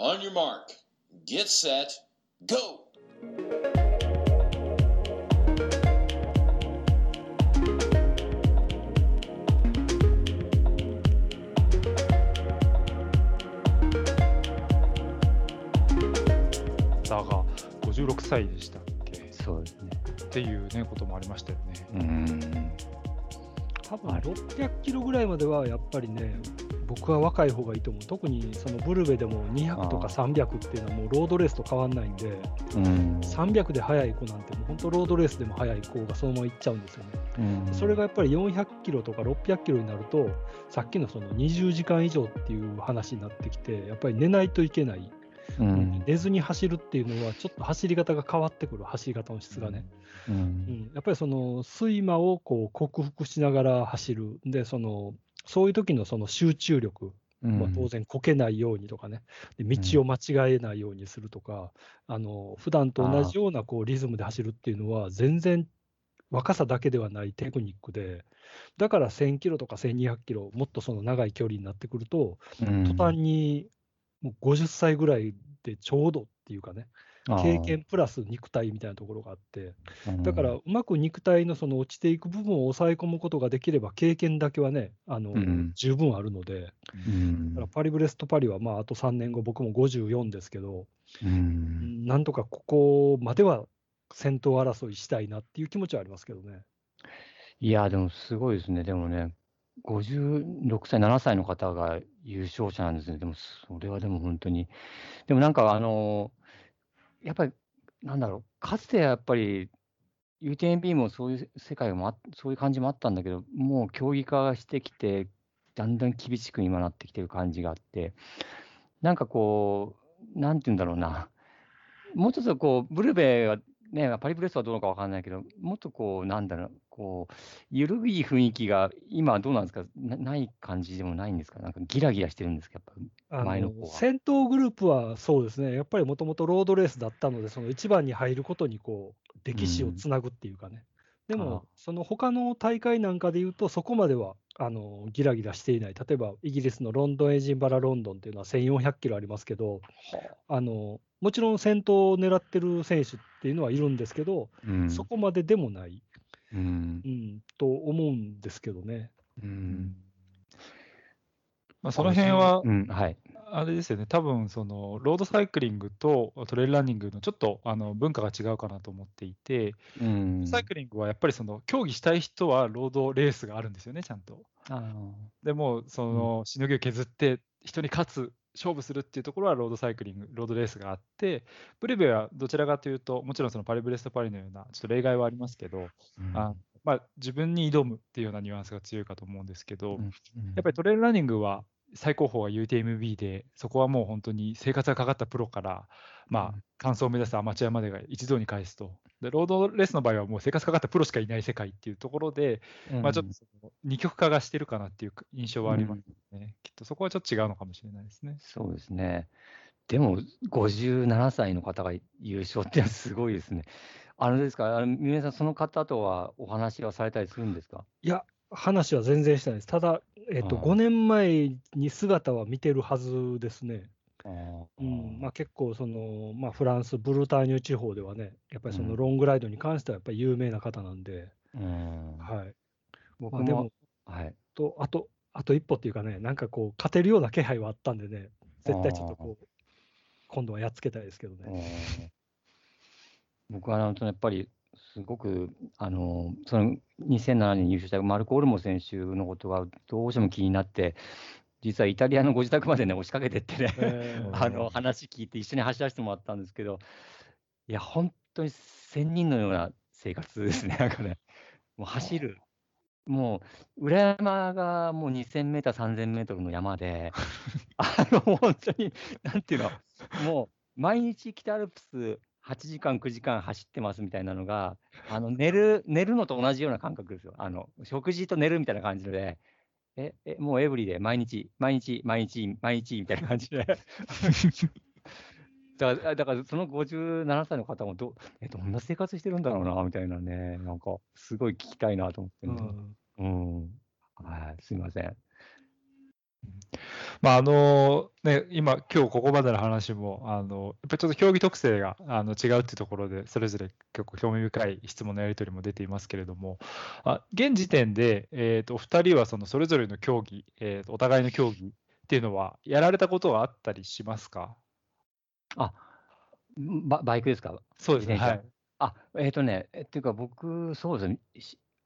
On your mark, get set, go! ザが56歳でしたっけ？そうですね。っていうね、こともありましたよね。うん。多分600キロぐらいまではやっぱりね、僕は若い方がいいと思う。特にそのブルベでも200とか300っていうのはもうロードレースと変わんないんで、うん。300で速い子なんてもう本当ロードレースでも速い子がそのまま行っちゃうんですよね。うんそれがやっぱり400キロとか600キロになると、さっきのその20時間以上っていう話になってきて、やっぱり寝ないといけない。うん。寝ずに走るっていうのは、ちょっと走り方が変わってくる、走り方の質がね。う。うんん、やっぱりその睡魔をこう克服しながら走る。で、その、そういう時のその集中力うん。は当然こけないようにとかね、で道を間違えないようにするとか、あの普段と同じようなこうリズムで走るっていうのは、全然若さだけではないテクニックで、だから1000キロとか1200キロ、もっとその長い距離になってくると、うん。途端にもう50歳ぐらいでちょうどっていうかね、経験プラス肉体みたいなところがあって、だからうまく肉体のその落ちていく部分を抑え込むことができれば、経験だけはね、あのうん十分あるので、うんだからパリブレストパリはまああと3年後、僕も54ですけど、うんなんとかここまでは先頭争いしたいなっていう気持ちはありますけどね。いや、でもすごいですね。でもね、56歳、7歳の方が優勝者なんですね。でも、それはでも本当に。でもなんか、あの、やっぱり、なんだろう、かつてやっぱり、UTMB もそういう世界もあ、そういう感じもあったんだけど、もう競技化してきて、だんだん厳しく今なってきてる感じがあって、なんかこう、なんて言うんだろうな、もうちょっとこう、ブルベはね、パリブレスはどうかわかんないけど、もっとこう、なんだろう、こう、ゆるい雰囲気が、今はどうなんですか？なない感じでもないんですか？なんかギラギラしてるんですか？やっぱあ前の方は。先頭グループはそうですね、やっぱりもともとロードレースだったので、その1番に入ることにこう歴史をつなぐっていうかね、であも、その他の大会なんかで言うと、そこまではあのギラギラしていない、例えばイギリスのロンドン、エイジンバラ、ロンドンっていうのは1400キロありますけど、あ。のもちろん先頭を狙ってる選手っていうのはいるんですけど、うん。そこまででもない、うんう。ん、と思うんですけどね。うん。まあ、その辺は。あれですよね、多分そのロードサイクリングとトレイルランニングのちょっとあの文化が違うかなと思っていて、うん。サイクリングはやっぱりその競技したい人はロードレースがあるんですよね、ちゃんと。あでも、そのしのぎを削って人に勝つ、勝負するっていうところはロードサイクリング、ロードレースがあって、ブレベはどちらかというと、もちろんそのパリブレストパリのようなちょっと例外はありますけど、ーあまあ、自分に挑むっていうようなニュアンスが強いかと思うんですけど、うん。やっぱりトレイルランニングは最高峰は UTMB で、そこはもう本当に生活がかかったプロから、まあ、完走を目指すアマチュアまでが一堂に返すと。で、ロードレースの場合はもう生活かかったプロしかいない世界っていうところで、まあちょっとその二極化がしてるかなっていう印象はありますね。とそこはちょっと違うのかもしれないですね。そうですね。でも、57歳の方が優勝ってすごいですね。あのですか、あの三浦さん、その方とはお話はされたりするんですか？いや、話は全然してないです。ただ、えっー5年前に姿は見てるはずですね。あうんまあ、結構その、まあ、フランス、ブルターニュ地方ではね、やっぱりそうんのロングライドに関してはやっぱり有名な方なんで、うんはい。僕まあ、でもも、はい。と、あと、あと一歩っていうかね、なんかこう、勝てるような気配はあったんでね、絶対ちょっとこう、今度はやっつけたいですけどね。うん。僕はあのやっぱりすごくあのその2007年に優勝したマルコ・オルモ選手のことがどうしても気になって、実はイタリアのご自宅までね、押しかけてってね、えー。あの話聞いて、一緒に走らせてもらったんですけど、いや、本当に仙人のような生活ですね、なんかね、もう走る、もう裏山がもう2000メーター、3000メートルの山で、あの本当に、なんていうの、もう毎日北アルプス8時間、9時間走ってますみたいなのが、あの寝る寝るのと同じような感覚ですよ。あの食事と寝るみたいな感じで、え、えもうエブリで毎日、毎日、毎日、毎日みたいな感じで。だから、だからその57歳の方もど、え、どんな生活してるんだろうな、みたいなね、なんか、すごい聞きたいなと思ってうね、んうん。はい、すみません。まああのね、今、今日ここまでの話も、あのやっぱりちょっと競技特性があの違うっていうところで、それぞれ結構興味深い質問のやり取りも出ていますけれども、あ現時点で、えー、とお二人はそのそれぞれの競技、えーと、お互いの競技っていうのは、やられたことはあったりしますか？あババイクですか？そうですね。はい、あ、えっ、ー、とね、えっていうか僕、そうですね、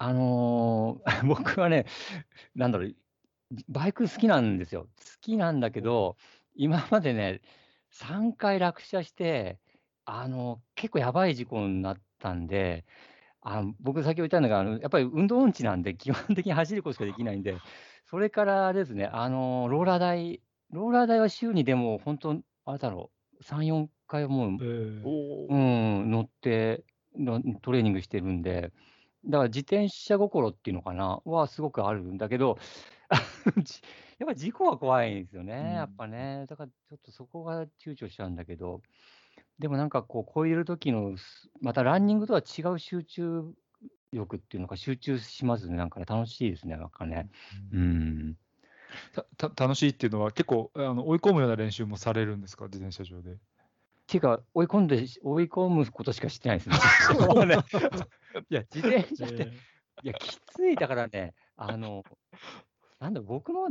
あのー、僕はね、なんだろう、バイク好きなんですよ。好きなんだけど、今までね、3回落車して、あの、結構やばい事故になったんで、あの僕、先ほど言ったのが、あのやっぱり運動音痴なんで、基本的に走ることしかできないんで、それからですね、あのローラー台、ローラー台は週にでも本当、あれだろう、3、4回はもう、えーうん、乗ってのトレーニングしてるんで、だから自転車心っていうのかな、はすごくあるんだけど、やっぱ事故は怖いんですよね、うんやっぱね。だからちょっとそこが躊躇しちゃうんだけど、でもなんかこう、こういう時の、またランニングとは違う集中力っていうのか、集中しますね、なんかね、楽しいですね、なんかね。うん。たた楽しいっていうのは、結構あの追い込むような練習もされるんですか、自転車上で。っていうか、追い込んで、追い込むことしかしてないですね。いや、自転車って、いや、きつい、だからね、あの、なんだ、僕の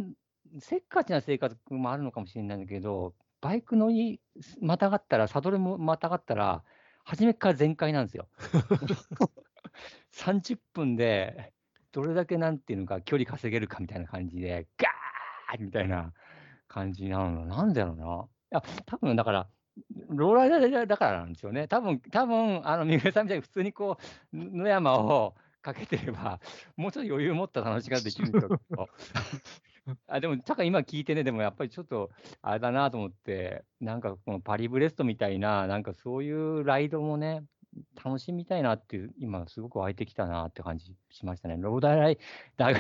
せっかちな生活もあるのかもしれないんだけど、バイク乗りまたがったら、サドルもまたがったら、初めから全開なんですよ。30分で、どれだけなんていうのか、距離稼げるかみたいな感じで、ガーみたいな感じなの。なんでだろうな。いや、多分だから、ローラーだだからなんですよね。多分多分あの三浦さんみたいに普通にこう、野山をかけてれば、もうちょっと余裕持った楽しみができるんですけど。あでも、たか今聞いてね、でもやっぱりちょっとあれだなと思って、なんかこのパリブレストみたいな、なんかそういうライドもね、楽しみたいなっていう、今すごく湧いてきたなって感じしましたね。ローダーライだ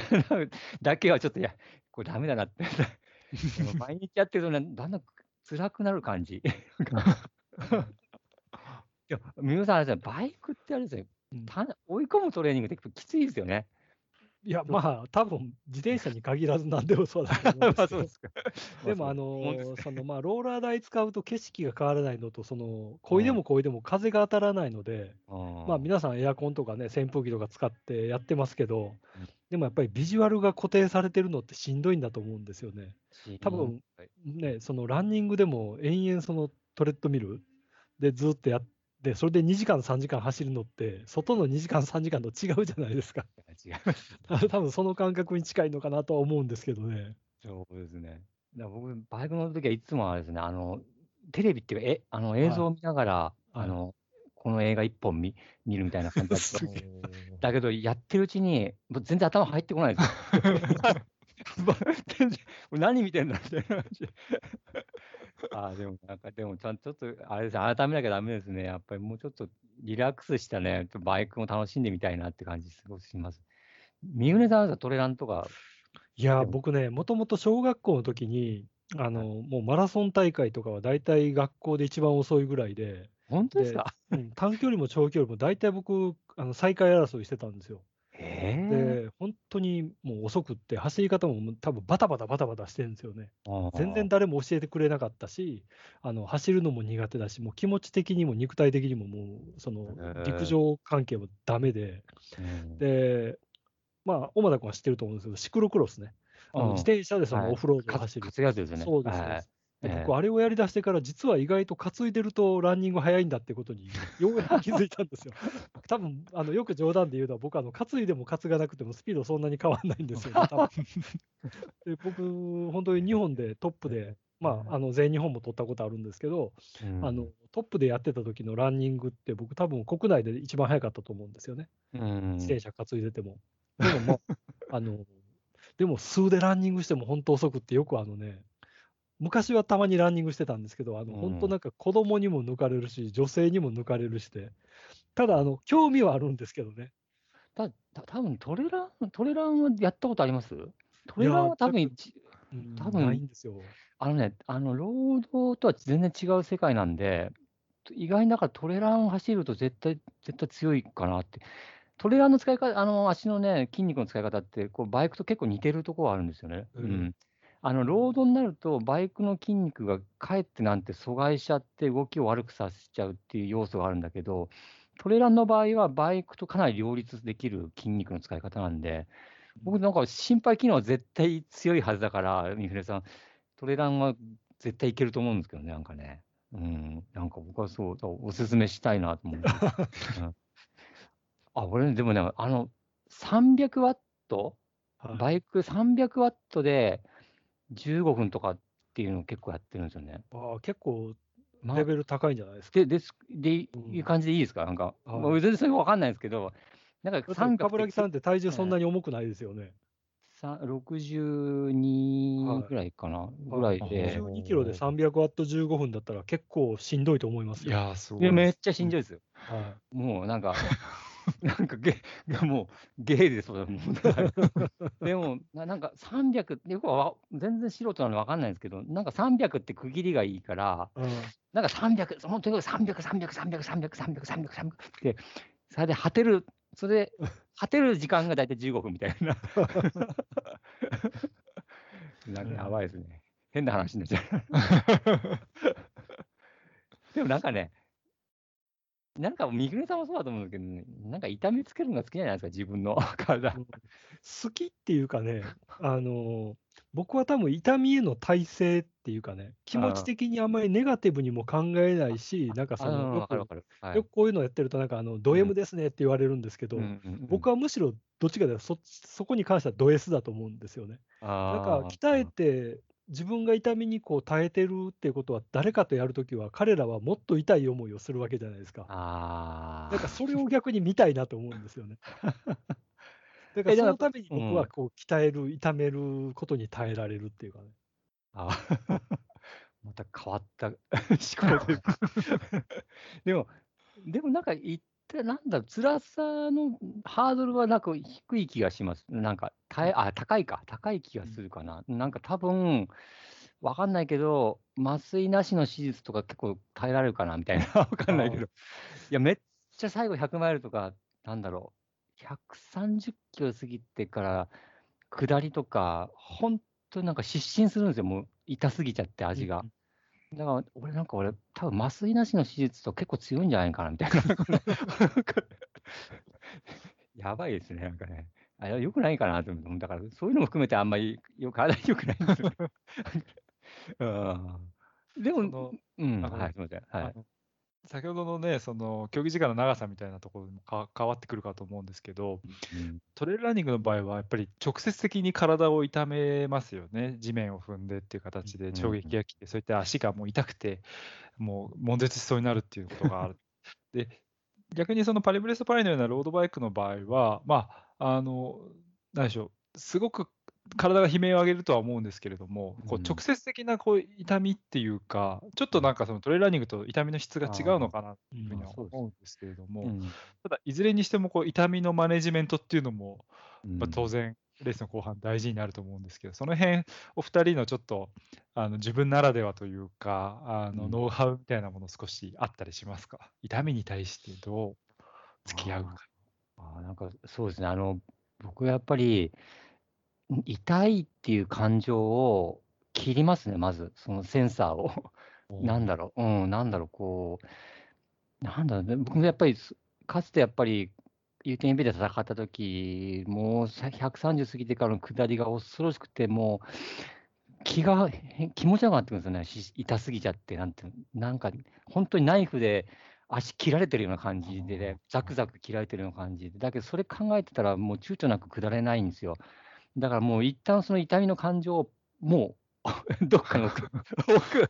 だけはちょっと、いや、これダメだなって。毎日やってるとね、だんだん辛くなる感じ。いや、三浦さん、あれですね、バイクってあれですね、追い込むトレーニングってきついですよね。いや、まあ、多分自転車に限らずなんでもそうだと思うんですけど。でも、あのそのまあ、ローラー台使うと景色が変わらないのと、その、こいでもこいでも風が当たらないので、まあ、皆さんエアコンとかね、扇風機とか使ってやってますけどうん、でもやっぱりビジュアルが固定されてるのってしんどいんだと思うんですよね。多分はいね、そのランニングでも延々そのトレッドミルでずっとやって、それで2時間、3時間走るのって、外の2時間、3時間と違うじゃないですか。違います。多分その感覚に近いのかなとは思うんですけどね。そうですね。だ僕、バイク乗るときはいつもあれですね、あの、テレビっていうか、え、あの映像を見ながら、はいあの、この映画一本見見るみたいな感じだっただけど、やってるうちに、もう全然頭入ってこないですよ。全然、何見てんだみたいな感じで。ああ、でも、なんか、でも、ちゃんとちょっと、あれですね、改めなきゃダメですね。やっぱりもうちょっとリラックスしたね、バイクも楽しんでみたいなって感じ、すごくします。三船さんはトレランとか、いや僕ね、もともと小学校の時に、あの、もうマラソン大会とかは大体学校で一番遅いぐらいで、本当ですか？うん短距離も長距離も大体僕、あの最下位争いしてたんですよ。で、本当にもう遅くって、走り方も多分バタバタバタバタしてるんですよね。全然誰も教えてくれなかったし、あの走るのも苦手だし、もう気持ち的にも肉体的にももう、その陸上関係もダメで、うん。で、まあ、小田君は知ってると思うんですけど、シクロクロスね、あのうん。自転車でそはい。のオフロードをか走る。担ぐやつですよね。そうです。はい僕、あれをやりだしてから、実は意外と担いでるとランニング早いんだってことに、ようやく気づいたんですよ。多分あのよく冗談で言うのは、僕、あの担いでも担がなくてもスピードそんなに変わらないんですよね、多分。で僕、本当に日本でトップで、まあ、あの全日本も取ったことあるんですけど、うん。あのトップでやってた時のランニングって、僕、多分国内で一番早かったと思うんですよね、うん。自転車担いでても。でも、まあ、あのでも、数でランニングしても本当遅くって、よくあのね、昔はたまにランニングしてたんですけど、あのうん本当なんか子供にも抜かれるし、女性にも抜かれるしで、ただあの、興味はあるんですけどね。たた多分トレラン、トレランはやったことあります？トレランは多分多分ないんですよ。あのね、あの、ロードとは全然違う世界なんで、意外にだからトレラン走ると絶対、絶対強いかなって。トレランの使い方、あの、足のね、筋肉の使い方って、こう、バイクと結構似てるところはあるんですよね。ううんん。あの、ロードになると、バイクの筋肉がかえってなんて阻害しちゃって、動きを悪くさせちゃうっていう要素があるんだけど、トレランの場合は、バイクとかなり両立できる筋肉の使い方なんで、僕なんか心肺機能は絶対強いはずだから、三船さん、トレランは絶対いけると思うんですけどね、なんかね。うん、なんか僕はそう、おすすめしたいなと思って。うん。あ、俺、でもね、あの、300ワット？はい。バイク300ワットで15分とかっていうのを結構やってるんですよね。あー結構まあレベル高いんじゃないですか？で、ですで、うんいう感じでいいですか？なんか、はいもう全然それわかんないんですけど、なんか三角冠城さんって体重そんなに重くないですよね。さ62ぐらいかな、ぐらいで、12キロで300ワット15分だったら結構しんどいと思いますよ。いやー、すごい。めっちゃしんどいですよ。はもうなんか、なんかゲ、もうゲーですよ。もう でも、ななんか300って、よくは全然素人なの分かんないんですけど、なんか300って区切りがいいから、い。うんなんか300、そのとにかく300、300、300、300、300、300、300って、それで果てる、それで 果てる時間が大体15分みたいな。なんかやばいですね。変な話になっちゃう。でもなんかね、なんか三船さんもそうだと思うんですけど、ね、なんか痛みつけるのが好きじゃないですか、自分の。体。好きっていうかね、あの僕は多分痛みへの耐性っていうかね、気持ち的にあんまりネガティブにも考えないし、なんかそあのよくよくこういうのやってると、なんかあのド M ですねって言われるんですけど、僕はむしろどっちかというとそ、そこに関してはド S だと思うんですよね。なんか。鍛えて、自分が痛みにこう耐えてるっていうことは、誰かとやるときは、彼らはもっと痛い思いをするわけじゃないですか。あーなんかそれを逆に見たいなと思うんですよね。だからそのために僕うんはこう鍛える、痛めることに耐えられるっていうかね。あ また変わった思考で。でも、でもなんかなんだろう、辛さのハードルはなんか低い気がします。なんか耐え、あ、高いか、高い気がするかな。なんか多分、わかんないけど、麻酔なしの手術とか結構耐えられるかなみたいな、わかんないけど。いや、めっちゃ最後100マイルとか、なんだろう、130キロ過ぎてから、下りとか、本当になんか失神するんですよ、もう痛すぎちゃって、味が。だから、俺なんか俺、多分麻酔なしの手術と結構強いんじゃないかなみたいな。やばいですね、なんかね。あよくないかなと思う。だから、そういうのも含めてあんまりよ体によくないんですよ。うんでもうん、はい、すみません。はい。先ほどのね、その競技時間の長さみたいなところにもか変わってくるかと思うんですけど、うん。トレイルランニングの場合は、やっぱり直接的に体を痛めますよね、地面を踏んでっていう形で、うん。衝撃が来て、そういった足がもう痛くて、もう悶絶しそうになるっていうことがある。で、逆にそのパリブレストパリのようなロードバイクの場合は、まあ、あの、なんでしょう、すごく体が悲鳴を上げるとは思うんですけれども、こううん直接的なこう痛みっていうか、ちょっとなんかそのトレイルランニングと痛みの質が違うのかなというふうには思うんですけれども、うん。ただ、いずれにしてもこう痛みのマネジメントっていうのも、まあ、うん当然、レースの後半大事になると思うんですけど、その辺、お二人のちょっとあの自分ならではというか、あのうん。ノウハウみたいなもの少しあったりしますか？痛みに対してどう付き合うか。あー。なんかそうですね、あの僕やっぱりん痛いっていう感情を切りますね、まず、そのセンサーを。なんだろう、うん、なんだろう、こう、なんだろう。ね、僕もやっぱりす、かつてやっぱり、UTMB で戦った時もうさ130過ぎてからの下りが恐ろしくて、もう気がへ気持ち悪くなってくるんですよね、し痛すぎちゃって、なんてなんか、本当にナイフで足切られてるような感じでね、ザクザク切られてるような感じで、だけどそれ考えてたら、もう躊躇なく下れないんですよ。だからもう一旦その痛みの感情をもう どっかに置く。置く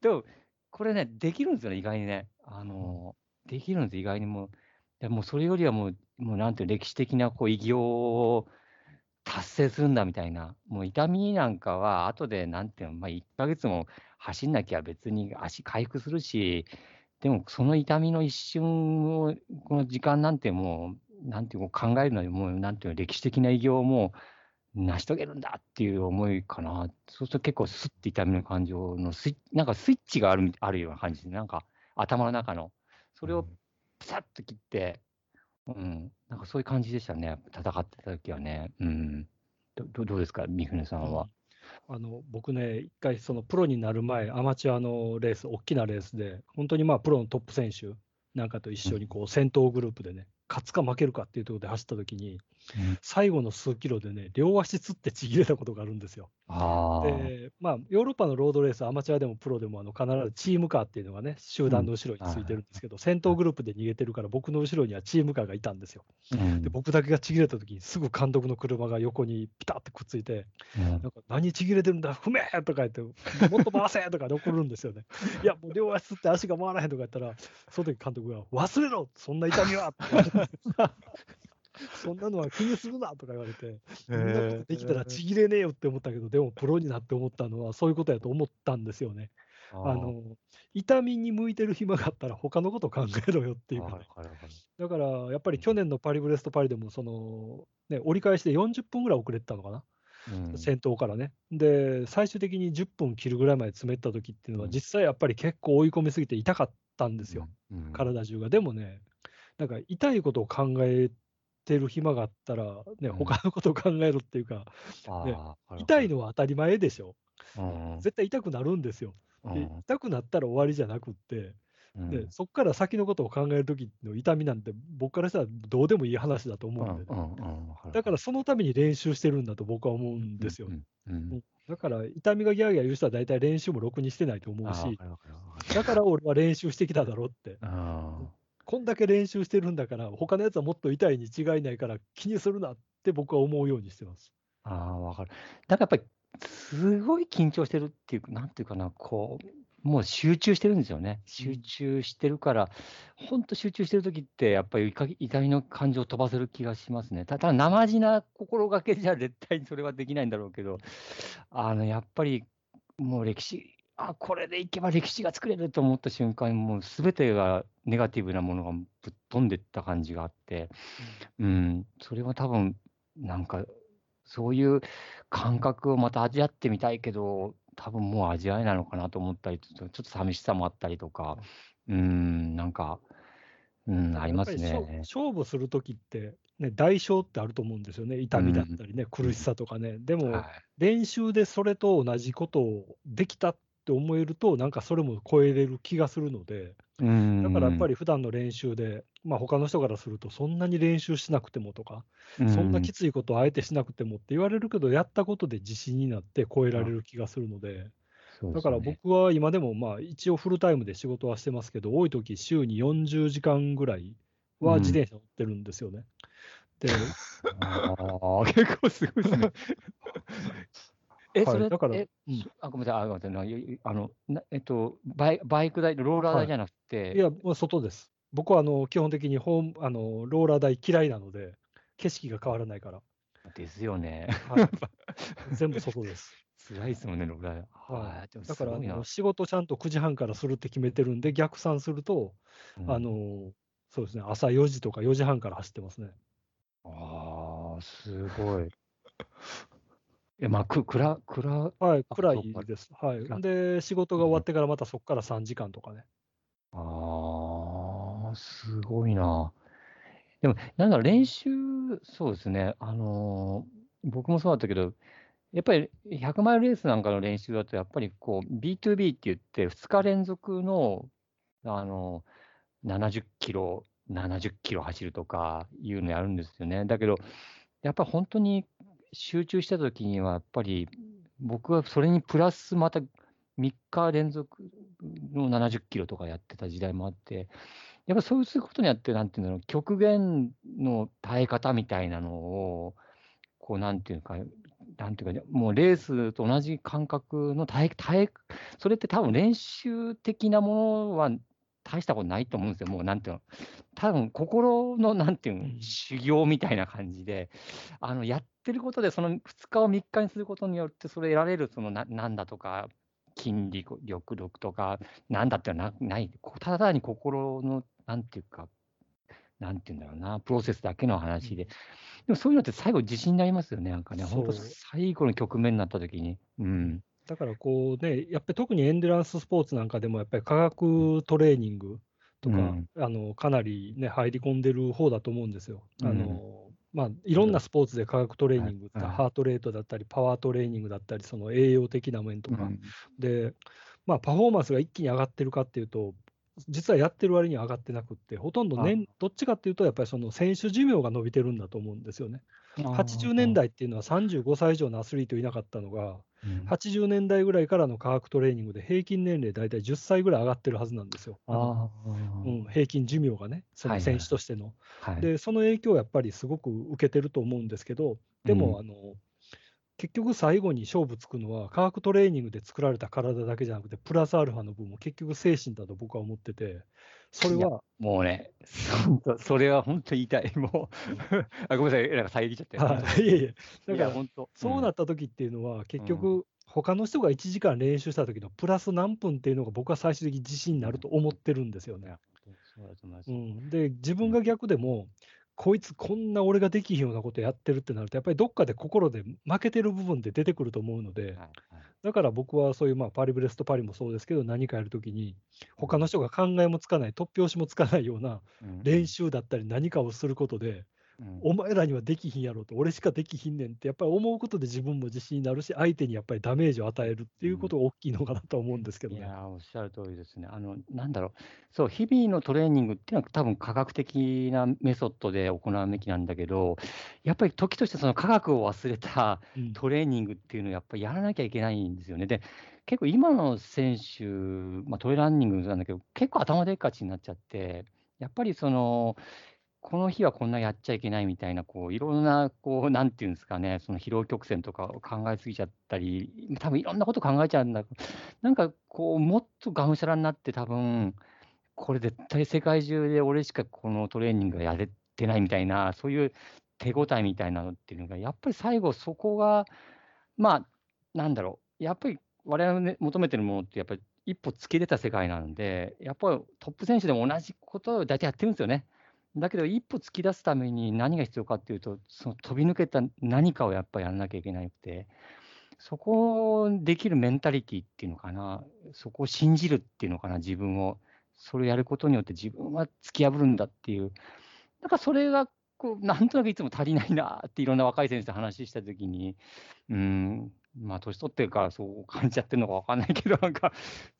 でも、これね、できるんですよね、意外にね。あの、できるんです、意外にもう。でもそれよりはもう、もうなんていう歴史的なこう偉業を達成するんだみたいな。もう痛みなんかは、後でなんていうの、まあ、1ヶ月も走んなきゃ別に足回復するし、でもその痛みの一瞬を、この時間なんてもう、なんていうの考えるのに、もうなんていうの、歴史的な偉業をもう成し遂げるんだっていう思いかな。そうすると結構スッて痛みの感情のスイッなんかスイッチがあるみあるような感じで、なんか頭の中の。それをピサッと切って、うん、なんかそういう感じでしたね、戦ってた時はね。うん。どどどうですか、三船さんは。あの僕ね、一回、そのプロになる前、アマチュアのレース、大きなレースで、本当にまあプロのトップ選手なんかと一緒にこう先頭グループでね、勝つか負けるかっていうところで走ったときに、最後の数キロでね、両足つってちぎれたことがあるんですよ。で、まあ、ヨーロッパのロードレース、アマチュアでもプロでもあの必ずチームカーっていうのがね、集団の後ろについてるんですけど、先頭グループで逃げてるから、僕の後ろにはチームカーがいたんですよ。うん。で、僕だけがちぎれた時に、すぐ監督の車が横にピタってくっついて、うん。なんか何ちぎれてるんだ、踏めとか言って、もっと回せとかで怒るんですよね。いや、もう両足つって足が回らへんとか言ったら、その時監督が、忘れろ、そんな痛みはって そんなのは気にするなとか言われて、そんなことできたらちぎれねえよって思ったけど、でもプロになって思ったのは、そういうことやと思ったんですよね。あの痛みに向いてる暇があったら、他のこと考えろよっていうかね、だからやっぱり去年のパリブレストパリでも、そのね、折り返しで40分ぐらい遅れてたのかな？うん先頭からね。で、最終的に10分切るぐらいまで詰めた時っていうのは、うん実際やっぱり結構追い込みすぎて痛かったんですよ、。うん体中が。でもね、なんか痛いことを考えてる暇があったら、ね、うん。他のことを考えろっていうか、ね痛いのは当たり前でしょ。うん絶対痛くなるんですよ。でうん。痛くなったら終わりじゃなくって、うん。でそこから先のことを考える時の痛みなんて、僕からしたらどうでもいい話だと思うんで、だからそのために練習してるんだと僕は思うんですよ。だから痛みがギャーギャー言う人は大体練習もろくにしてないと思うしだから俺は練習してきただろうって。あこんだけ練習してるんだから、他のやつはもっと痛いに違いないから気にするなって僕は思うようにしてます。あああわかる。なんかやっぱり、すごい緊張してるっていうか、なんていうかな、こう、もう集中してるんですよね。集中してるから、本当集中してる時って、やっぱり怒り痛みの感情を飛ばせる気がしますね。たただ、生地な心がけじゃ絶対にそれはできないんだろうけど、あの、やっぱり、もう歴史、あ、これでいけば歴史が作れると思った瞬間に、もうすべてがネガティブなものがぶっ飛んでった感じがあって、うん、それは多分、なんか、そういう感覚をまた味わってみたいけど、多分もう味わえないのかなと思ったり、ちょっと寂しさもあったりとか、うん、なんか、うん、ありますね。勝負するときって、ね、代償ってあると思うんですよね。痛みだったりね、苦しさとかね。でも、はい。練習でそれと同じことをできたって思えると、なんかそれも超えれる気がするので、うんだからやっぱり普段の練習で、まあ他の人からすると、そんなに練習しなくてもとか、そんなきついことをあえてしなくてもって言われるけど、やったことで自信になって超えられる気がするので、だから僕は今でもまあ一応フルタイムで仕事はしてますけど、多い時週に40時間ぐらいは自転車乗ってるんですよね。で、結構すごいですね。え、それ、はいだからあ、ごめんなさい、あ、ごめんなさいあの、なえっと、バイバイク代、ローラーはい代じゃなくて、いや、もう外です。僕はあの基本的にホームあのローラー台嫌いなので、景色が変わらないから、ですよね。はい、全部外です。辛いですもんね、ローラー。はいだからあの仕事ちゃんと9時半からするって決めてるんで、逆算すると、うんあのそうですね、朝4時とか4時半から走ってますね。ああ、すごい。え、まあ、く、くら、くら、はい、あ暗いです。はい暗。で、仕事が終わってからまたそこから3時間とかね。ああ、すごいな。でも、なんだろう、練習、そうですね。あのー僕もそうだったけど、やっぱり100マイルレースなんかの練習だと、やっぱりこう、B2B って言って、2日連続の、あの、70キロ、70キロ走るとかいうのやるんですよね。だけど、やっぱ本当に集中した時には、やっぱり僕はそれにプラスまた3日連続の70キロとかやってた時代もあって、やっぱそうすることによって、なんていうんだろう、極限の耐え方みたいなのを、こう、なんていうか、なんていうかね、もうレースと同じ感覚の耐え、耐え、それって多分練習的なものは大したことないと思うんですよ。もうなんていうの、多分心のなんていうのう、ん修行みたいな感じで、あの、やってることで、その2日を3日にすることによって、それ得られる、そのな、なんだとか、筋力力力とか、なんだってなない、こただ単に心の、なんていうか、なんていうんだろうな、プロセスだけの話で、でもそういうのって最後自信になりますよね、なんかね、本当最後の局面になった時に。うん。だからこうね、やっぱり特にエンデュランススポーツなんかでも、やっぱり科学トレーニングとか、うん。あのかなりね、入り込んでる方だと思うんですよ。あうん。のまあ、いろんなスポーツで科学トレーニングって、はいはい。ハートレートだったり、パワートレーニングだったり、その栄養的な面とか、で、まあ、パフォーマンスが一気に上がってるかっていうと、実はやってる割には上がってなくって、ほとんど年、どっちかっていうと、やっぱりその選手寿命が伸びてるんだと思うんですよね。80年代っていうのは35歳以上のアスリートいなかったのが、うん80年代ぐらいからの科学トレーニングで平均年齢大体10歳ぐらい上がってるはずなんですよ。あうん、平均寿命がね、そはいはいの選手としての。はい。で、その影響をやっぱりすごく受けてると思うんですけど、でも、うんあの結局最後に勝負つくのは、科学トレーニングで作られた体だけじゃなくて、プラスアルファの部分も結局精神だと僕は思ってて、それは、もうね、それは本当言いたい。もう、あごめんなさい、なんか遮っちゃって。はい、いえいえ、だから本当。そうなった時っていうのは、結局、他の人が1時間練習した時のプラス何分っていうのが僕は最終的に自信になると思ってるんですよね。うん、で、自分が逆でも、こいつこんな俺ができひんようなことやってるってなると、やっぱりどっかで心で負けてる部分って出てくると思うので、はいはい。だから僕はそういう、まあ、パリブレストパリもそうですけど、何かやるときに、他の人が考えもつかない、突拍子もつかないようなうん。練習だったり何かをすることで、うんお前らにはできひんやろと、俺しかできひんねんって、やっぱり思うことで自分も自信になるし、相手にやっぱりダメージを与えるっていうことが大きいのかなと思うんですけどね。いやー、おっしゃる通りですね。あの、なんだろう、そう、日々のトレーニングっていうのは多分科学的なメソッドで行うべきなんだけど、やっぱり時としてその科学を忘れたうんトレーニングっていうのをやっぱりやらなきゃいけないんですよね。で、結構今の選手、まあ、トレーランニングなんだけど、結構頭でっかちになっちゃって、やっぱりその、この日はこんなやっちゃいけないみたいな、こういろんな、こう、なんていうんですかね、その疲労曲線とかを考えすぎちゃったり、多分いろんなこと考えちゃうんだなんかこう、もっとがむしゃらになって、多分これ絶対世界中で俺しかこのトレーニングがやれてないみたいな、そういう手応えみたいなのっていうのが、やっぱり最後、そこが、まあ、なんだろう、やっぱり我々のね求めてるものって、やっぱり一歩突き出た世界なので、やっぱりトップ選手でも同じことを大体やってるんですよね。だけど、一歩突き出すために何が必要かっていうと、その飛び抜けた何かをやっぱりやらなきゃいけなくて、そこをできるメンタリティっていうのかな、そこを信じるっていうのかな、自分を。それをやることによって自分は突き破るんだっていう。なんかそれがこう、なんとなくいつも足りないなっていろんな若い選手と話したときに、うん、まあ年取ってるからそう感じちゃってるのかわかんないけど、なんか、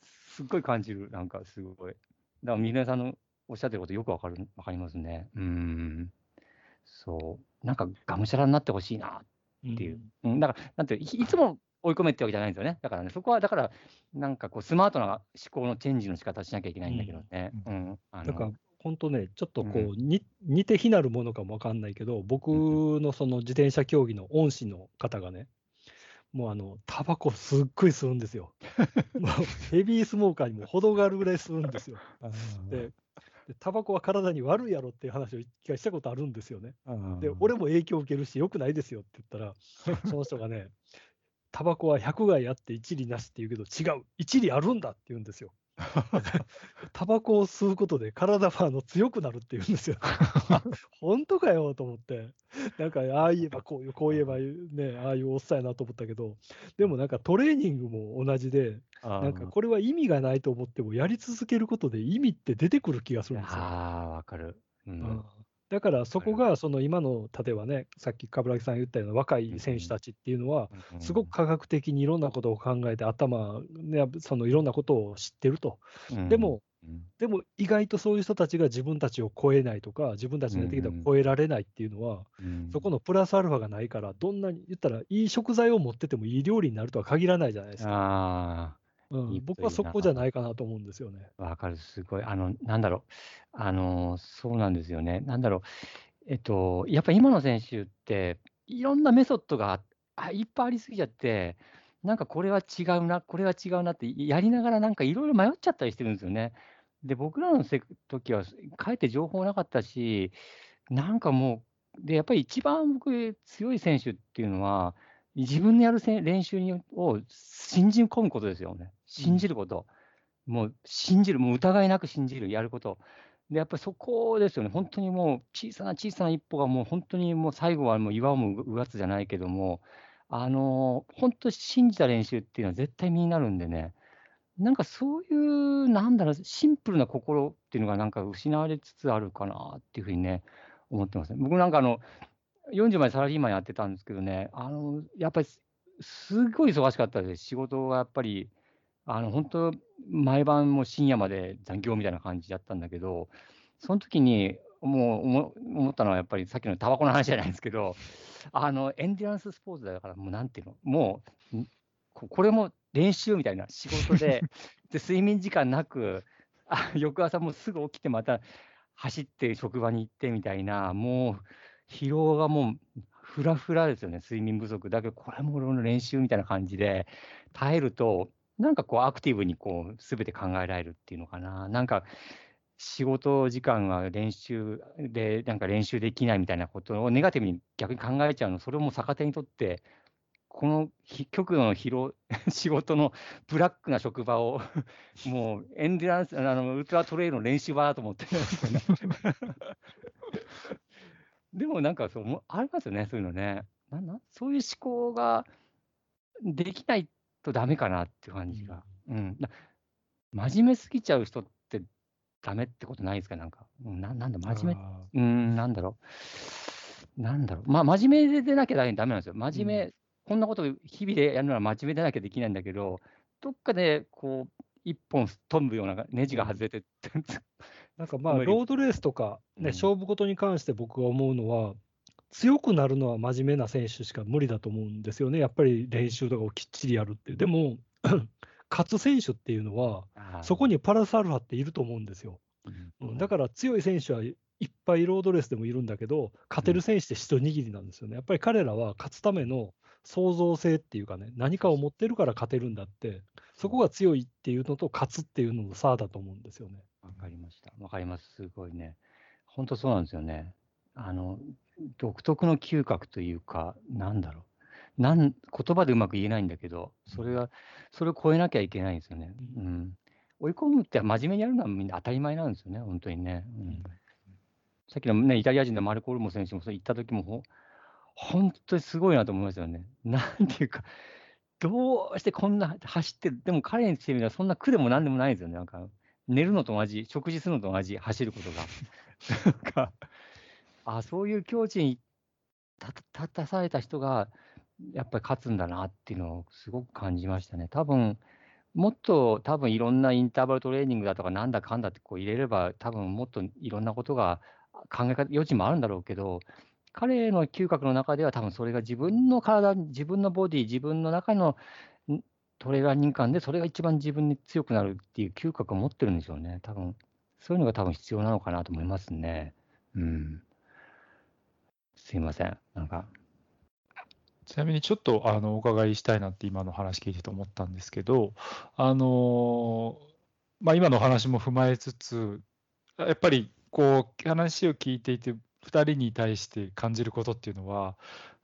すっごい感じる、なんかすごい。だから、みねさんのおっしゃってることよくわかる、わかりますね。うーん。そう。なんか、がむしゃらになってほしいなっていう。うん、だから、なんていう、いいつも追い込めってわけじゃないんですよね。だからね、そこは、だから、なんかこう、スマートな思考のチェンジの仕方しなきゃいけないんだけどね。ううん。あだからの、本当ね、ちょっとこう、うに似て非なるものかもわかんないけど、僕のその自転車競技の恩師の方がね、もうあの、タバコすっごい吸うんですよ。ヘビースモーカーにも程があるぐらい吸うんですよ。で、でタバコは体に悪いやろっていう話を一回したことあるんですよね。で、俺も影響を受けるし、良くないですよって言ったら、その人がね、タバコは100害あって一理なしって言うけど、違う、一理あるんだって言うんですよ。タバコを吸うことで体はあの強くなるって言うんですよ。本当かよと思って、なんか、ああ言えばこういう、こう言えばね、ああいうおっさんやなと思ったけど、でもなんかトレーニングも同じで、なんかこれは意味がないと思っても、やり続けることで意味って出てくる気がするんですよ。ああ、わかる。ううんん。だからそこがその今の例えばね、さっき冠城さん言ったような若い選手たちっていうのは、すごく科学的にいろんなことを考えて、頭、ね、そのいろんなことを知ってると。うんでも、うん。でも意外とそういう人たちが自分たちを超えないとか、自分たちのやってきたを超えられないっていうのは、うん。そこのプラスアルファがないから、どんなに言ったら、いい食材を持っててもいい料理になるとは限らないじゃないですか。あうん僕はそこじゃないかなと思うんですよね。あ、わかる。すごい。あの、なんだろう。あの、そうなんですよね。なんだろう。えっと、やっぱ今の選手って、いろんなメソッドがあいっぱいありすぎちゃって、なんかこれは違うな、これは違うなって、やりながらなんかいろいろ迷っちゃったりしてるんですよね。で、僕らのせ時は、かえって情報なかったし、なんかもう、で、やっぱり一番僕、強い選手っていうのは、自分のやるせ練習にを信じ込むことですよね。信じること。もう信じる、もう疑いなく信じる、やること。で、やっぱりそこですよね。本当にもう小さな小さな一歩がもう本当にもう最後はもう岩をもうがつじゃないけども、あの本当信じた練習っていうのは絶対身になるんでね。なんかそういう、なんだろう、シンプルな心っていうのがなんか失われつつあるかなっていうふうにね、思ってますね。僕なんかあの、40までサラリーマンやってたんですけどね、あのやっぱりすごい忙しかったです。仕事がやっぱり、あの本当、毎晩もう深夜まで残業みたいな感じだったんだけど、その時にもう思思ったのは、やっぱりさっきのタバコの話じゃないですけど、あのエンデュランススポーツだから、もうなんていうの、もう、ここれも練習みたいな、仕事で、で睡眠時間なく、あ翌朝もすぐ起きて、また走って職場に行ってみたいな、もう疲労がもうふらふらですよね、睡眠不足。だけど、これも俺の練習みたいな感じで、耐えると、なんかこう、アクティブにこう、すべて考えられるっていうのかな。なんか、仕事時間が練習で、なんか練習できないみたいなことをネガティブに逆に考えちゃうの、それをもう逆手にとって、このひ極度の疲労、仕事のブラックな職場を、もうエンデランス、あのウルトラトレイルの練習場だと思って。でもなんかそう、もありますよね、そういうのね。ななそういう思考ができないとダメかなっていう感じが。うん。な真面目すぎちゃう人ってダメってことないですかなんか。うんななんだ、真面目、あうーん、なんだろう。なんだろう。まあ、真面目でなきゃダメなんですよ。真面目、こんなこと日々でやるのは真面目でなきゃできないんだけど、どっかでこう、一本飛ぶようなネジが外れて、なんかまあ、ロードレースとか、ね、うん勝負事に関して僕が思うのは、強くなるのは真面目な選手しか無理だと思うんですよね、やっぱり練習とかをきっちりやるっていう。でも、勝つ選手っていうのは、そこに、にプラスアルファっていると思うんですよ。うんうんだから強い選手はいいっぱいロードレースでもいるんだけど、勝てる選手って一握りなんですよね。やっぱり彼らは勝つための創造性っていうかね、何かを持ってるから勝てるんだって、そこが強いっていうのと勝つっていうのの差だと思うんですよね。わかりました。わかります。すごいね。本当そうなんですよね。あの、独特の嗅覚というか、なんだろう。なん言葉でうまく言えないんだけど、それは、それを超えなきゃいけないんですよね。うん。追い込むって真面目にやるのはみんな当たり前なんですよね、本当にね。うん、さっきのね、イタリア人のマルコ・ルモ選手もそう言った時もほ、本当にすごいなと思いますよね。なんていうか、どうしてこんな走って、でも彼にしてみればそんな苦でもなんでもないんですよね。なんか、寝るのと同じ、食事するのと同じ、走ることが。なんか、あそういう境地に立たたされた人が、やっぱり勝つんだなっていうのをすごく感じましたね。多分もっと多分いろんなインターバルトレーニングだとか、なんだかんだってこう入れれば、多分もっといろんなことが考え方、余地もあるんだろうけど、彼の嗅覚の中では、多分それが自分の体、自分のボディ、自分の中のトレーラー人間で、それが一番自分に強くなるっていう嗅覚を持ってるんでしょうね。多分そういうのが多分必要なのかなと思いますね。うん。すいません。なんか、ちなみにちょっとあのお伺いしたいなって今の話聞いてて思ったんですけど、あのーまあ、今のお話も踏まえつつ、やっぱりこう話を聞いていて、2人に対して感じることっていうのは、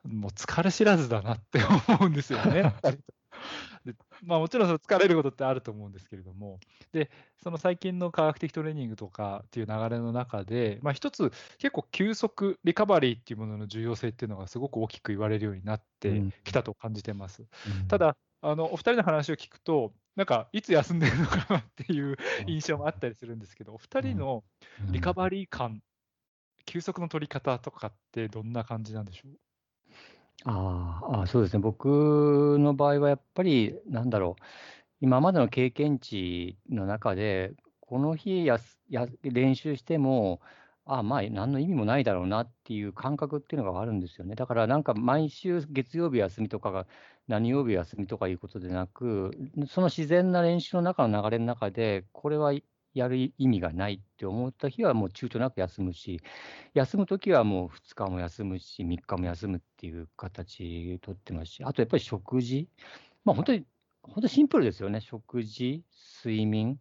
もう疲れ知らずだなって思うんですよね。二人と でまあ、もちろんその疲れることってあると思うんですけれども、でその最近の科学的トレーニングとかっていう流れの中で、まあ、一つ、結構休息、リカバリーっていうものの重要性っていうのがすごく大きく言われるようになってきたと感じてます。ただ、あのお二人の話を聞くと、なんかいつ休んでるのかなっていう 印象もあったりするんですけど、お二人のリカバリー感、休息の取り方とかってどんな感じなんでしょう？あーあ、そうですね。僕の場合はやっぱり、なんだろう、今までの経験値の中で、この日やすや練習しても、ああ、まあ、何の意味もないだろうなっていう感覚っていうのがあるんですよね。だからなんか毎週月曜日休みとかが何曜日休みとかいうことでなく、その自然な練習の中の流れの中で、これはやる意味がないって思った日はもう躊躇なく休むし、休むときはもう2日も休むし、3日も休むっていう形取ってますし、あとやっぱり食事、まあ本当に、本当シンプルですよね。食事、睡眠、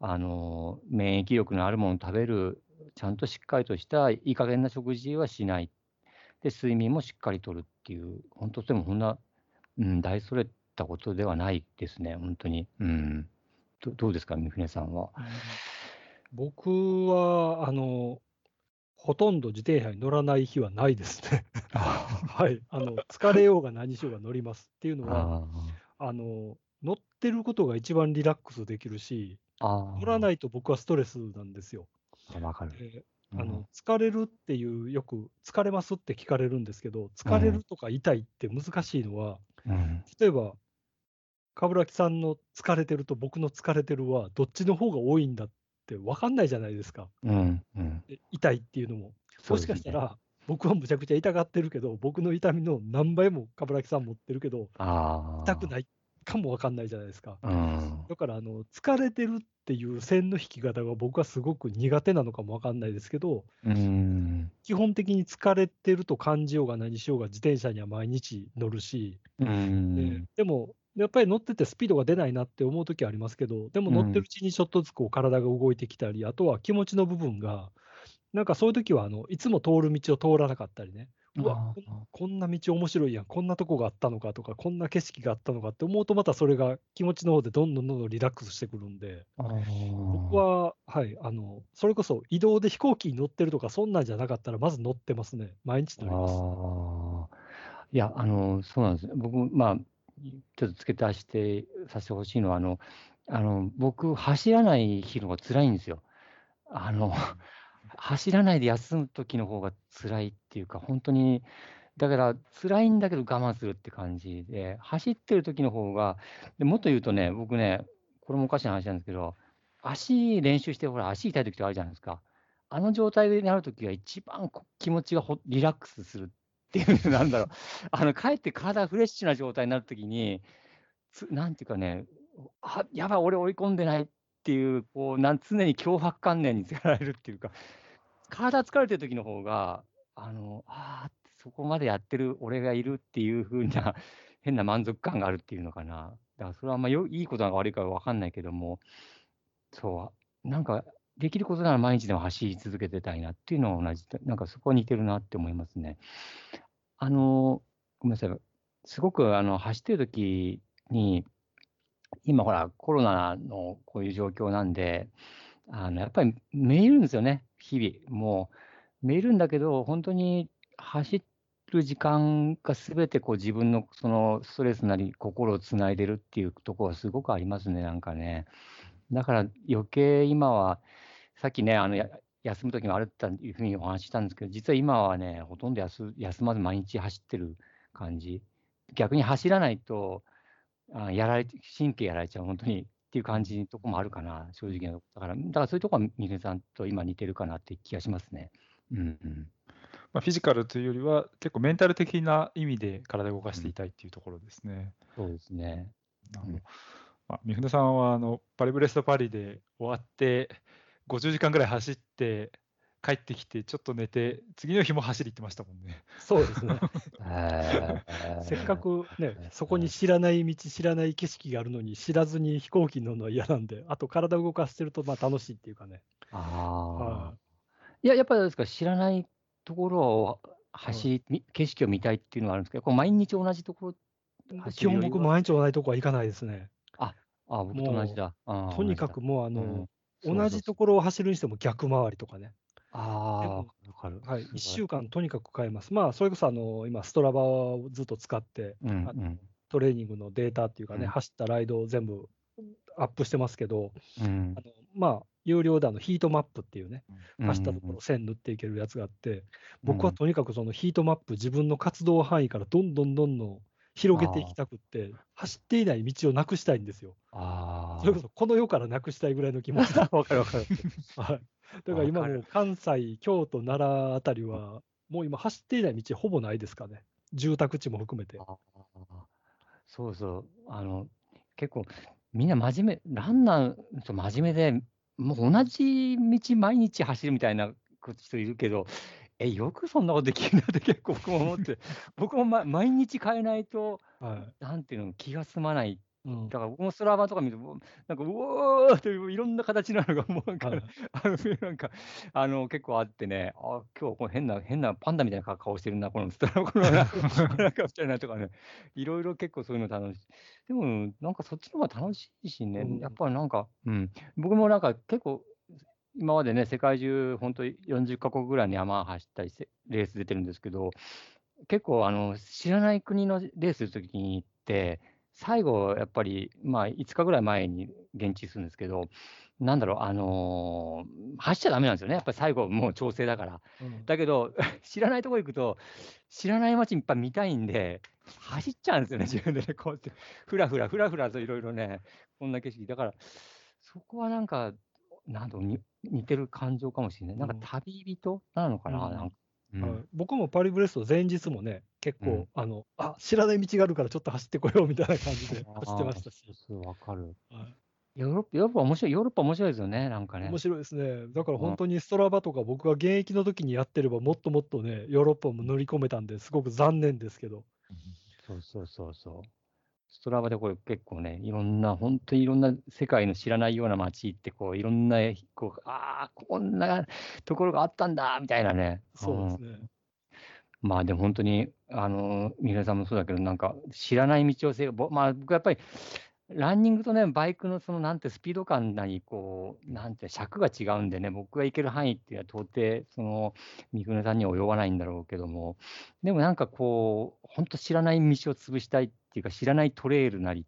あの、免疫力のあるものを食べる、ちゃんとしっかりとしたいい加減な食事はしない。で、睡眠もしっかりとるっていう、本当でもこんな、うん、大それたことではないですね、本当に。うん。どどうですか、三船さんは？僕は、あの、ほとんど自転車に乗らない日はないですね。はい。あの、疲れようが何しようが乗ります。っていうのは、ああの、乗ってることが一番リラックスできるし。乗らないと僕はストレスなんですよ。い。わかる。であの疲れるっていう、よく疲れますって聞かれるんですけど、疲れるとか痛いって難しいのは、うん。例えば、冠城さんの疲れてると僕の疲れてるは、どっちの方が多いんだって分かんないじゃないですか、うん。うん。で痛いっていうのも。もしかしたら、僕はむちゃくちゃ痛がってるけど、僕の痛みの何倍も冠城さん持ってるけど、ああ。痛くないかも分かんないじゃないですか。うん。だからあの、疲れてるっていう線の引き方が僕はすごく苦手なのかも分かんないですけど、うん。基本的に疲れてると感じようが何しようが自転車には毎日乗るし、うでん。でも、やっぱり乗っててスピードが出ないなって思うときはありますけど、でも乗ってるうちにちょっとずつこう体が動いてきたり、あとは気持ちの部分が、なんかそういうときはあのいつも通る道を通らなかったりね、うわこんな道面白いやん、こんなとこがあったのかとか、こんな景色があったのかって思うと、またそれが気持ちの方でどんどんどんどんリラックスしてくるんで、僕は、はい、あのそれこそ移動で飛行機に乗ってるとか、そんなんじゃなかったら、まず乗ってますね、毎日乗ります。いや、あの、そうなんです。ね。僕、まあ、ちょっと付け足してさせてほしいのは、あの、あの、僕、走らない日の方が辛いんですよ。あの、走らないで休む時の方が辛いっていうか、本当に、だから辛いんだけど我慢するって感じで、走ってる時の方が、でもっと言うとね、僕ね、これもおかしな話なんですけど、足練習して、ほら、足痛い時とかあるじゃないですか。あの状態になるときが一番こ気持ちがほリラックスするっていう、なんだろう、あのかえって体フレッシュな状態になるときに、なんていうかね、あやばい、俺追い込んでないっていう、こうなん常に脅迫観念に つけられるっていうか、体疲れてる時の方が、あのあーそこまでやってる俺がいるっていう風な 変な満足感があるっていうのかな。だからそれはあんまよいいことなのか悪いかは分かんないけども、そう、なんかできることなら毎日でも走り続けてたいなっていうのは同じ、なんかそこは似てるなって思いますね。あの、ごめんなさい、すごくあの走ってる時に、今ほら、コロナのこういう状況なんで、あのやっぱりめいるんですよね、日々。もう、めいるんだけど、本当に走る時間がすべてこう自分のそのストレスなり、心をつないでるっていうところはすごくありますね、なんかね。だから余計今は、さっきね、あの休む時もあるっていうふうにお話ししたんですけど、実は今はね、ほとんど休休まず毎日走ってる感じ。逆に走らないと、あやられ神経やられちゃう、本当にっていう感じのとこもあるかな、正直なとこだから、だからそういうとこは三船さんと今似てるかなって気がしますね。うんうん。まあ、フィジカルというよりは、結構メンタル的な意味で体を動かしていたいっていうところですね。そうですね。あのうんまあ、三船さんはあのパリブレストパリで終わって、50時間ぐらい走って、帰ってきて、ちょっと寝て、次の日も走り行ってましたもんね。そうですね。えせっかくね、そこに知らない道、知らない景色があるのに、知らずに飛行機に乗るのは嫌なんで、あと体を動かしてるとまあ楽しいっていうかね。あはあ。いや、やっぱりですか、知らないところを走り、み景色を見たいっていうのがあるんですけど、こう毎日同じところ、基本僕、毎日同じとこは行かないですね。ああ、僕と同じだ。とにかくもうあの、うん同じところを走るにしても逆回りとかね。ああ、でもわかる。はい、すごい1週間とにかく変えます。まあ、それこそあの今、ストラバをずっと使って、うんあのトレーニングのデータっていうかね、うん走ったライドを全部アップしてますけど、うんあのまあ、有料であのヒートマップっていうね、うん。走ったところ線塗っていけるやつがあって、うん僕はとにかくそのヒートマップ、自分の活動範囲からどんどんどんどん広げていきたくって、走っていない道をなくしたいんですよ。ああ。それこそこの世からなくしたいぐらいの気持ちで わかるわかる。はい。だから今もう関西、京都、奈良あたりは、もう今走っていない道ほぼないですかね。住宅地も含めて。そうそう、あの、結構、みんな真面目、ランナーと真面目で、もう同じ道毎日走るみたいな人いるけど、え、よくそんなことできるなって結構僕も思って、僕も、ま、毎日変えないと、はなんていうの、気が済まない。い。うんだから僕もストラバとか見ると、もうなんか、うおーっていういろんな形なのが、もうなんか、はいあのなんか、あの、結構あってね、あ、今日これ変な、変なパンダみたいな顔してるな、このストラバ、このなんか、なんかみたいなとかね、いろいろ結構そういうの楽しい。でも、なんかそっちの方が楽しいしね、うんやっぱりなんか、うん、僕もなんか結構、今までね、世界中、本当に40カ国ぐらいに山走ったりせ、レース出てるんですけど、結構あの、知らない国のレースするときに行って、最後、やっぱり、まあ、5日ぐらい前に現地するんですけど、なんだろう、あのー走っちゃダメなんですよね、やっぱり最後、もう調整だから。うんだけど、知らないとこ行くと、知らない街いっぱい見たいんで、走っちゃうんですよね、自分でね、こうやって、ふらふらふらふらといろいろね、こんな景色。だから、そこはなんか、なんだろうに似てる感情かもしれない。なんかうん旅人なのかな、うんなんか。うんはい僕もパリブレスト前日もね、結構、うんあの、あ、知らない道があるからちょっと走ってこようみたいな感じで走ってましたしわかる。はいヨーロッパ、ヨーロッパ面白い、ヨーロッパ面白いですよね、なんかね。面白いですね。だからうん本当にストラバとか僕が現役の時にやってればもっともっとね、ヨーロッパも塗り込めたんですごく残念ですけど。そうそうそうそう。ストラバでこれ結構ね、いろんな、本当にいろんな世界の知らないような街行って、こういろんな、こうああ、こんなところがあったんだみたいなね。そうですね。んまあでも本当に、あの、三浦さんもそうだけど、なんか知らない道をせ、ぼまあ僕やっぱり、ランニングとね、バイクのそのなんてスピード感なり、こう、なんて尺が違うんでね、僕が行ける範囲っていうのは到底、その、三船さんには及ばないんだろうけども、でもなんかこう、本当知らない道を潰したいっていうか、知らないトレイルなり、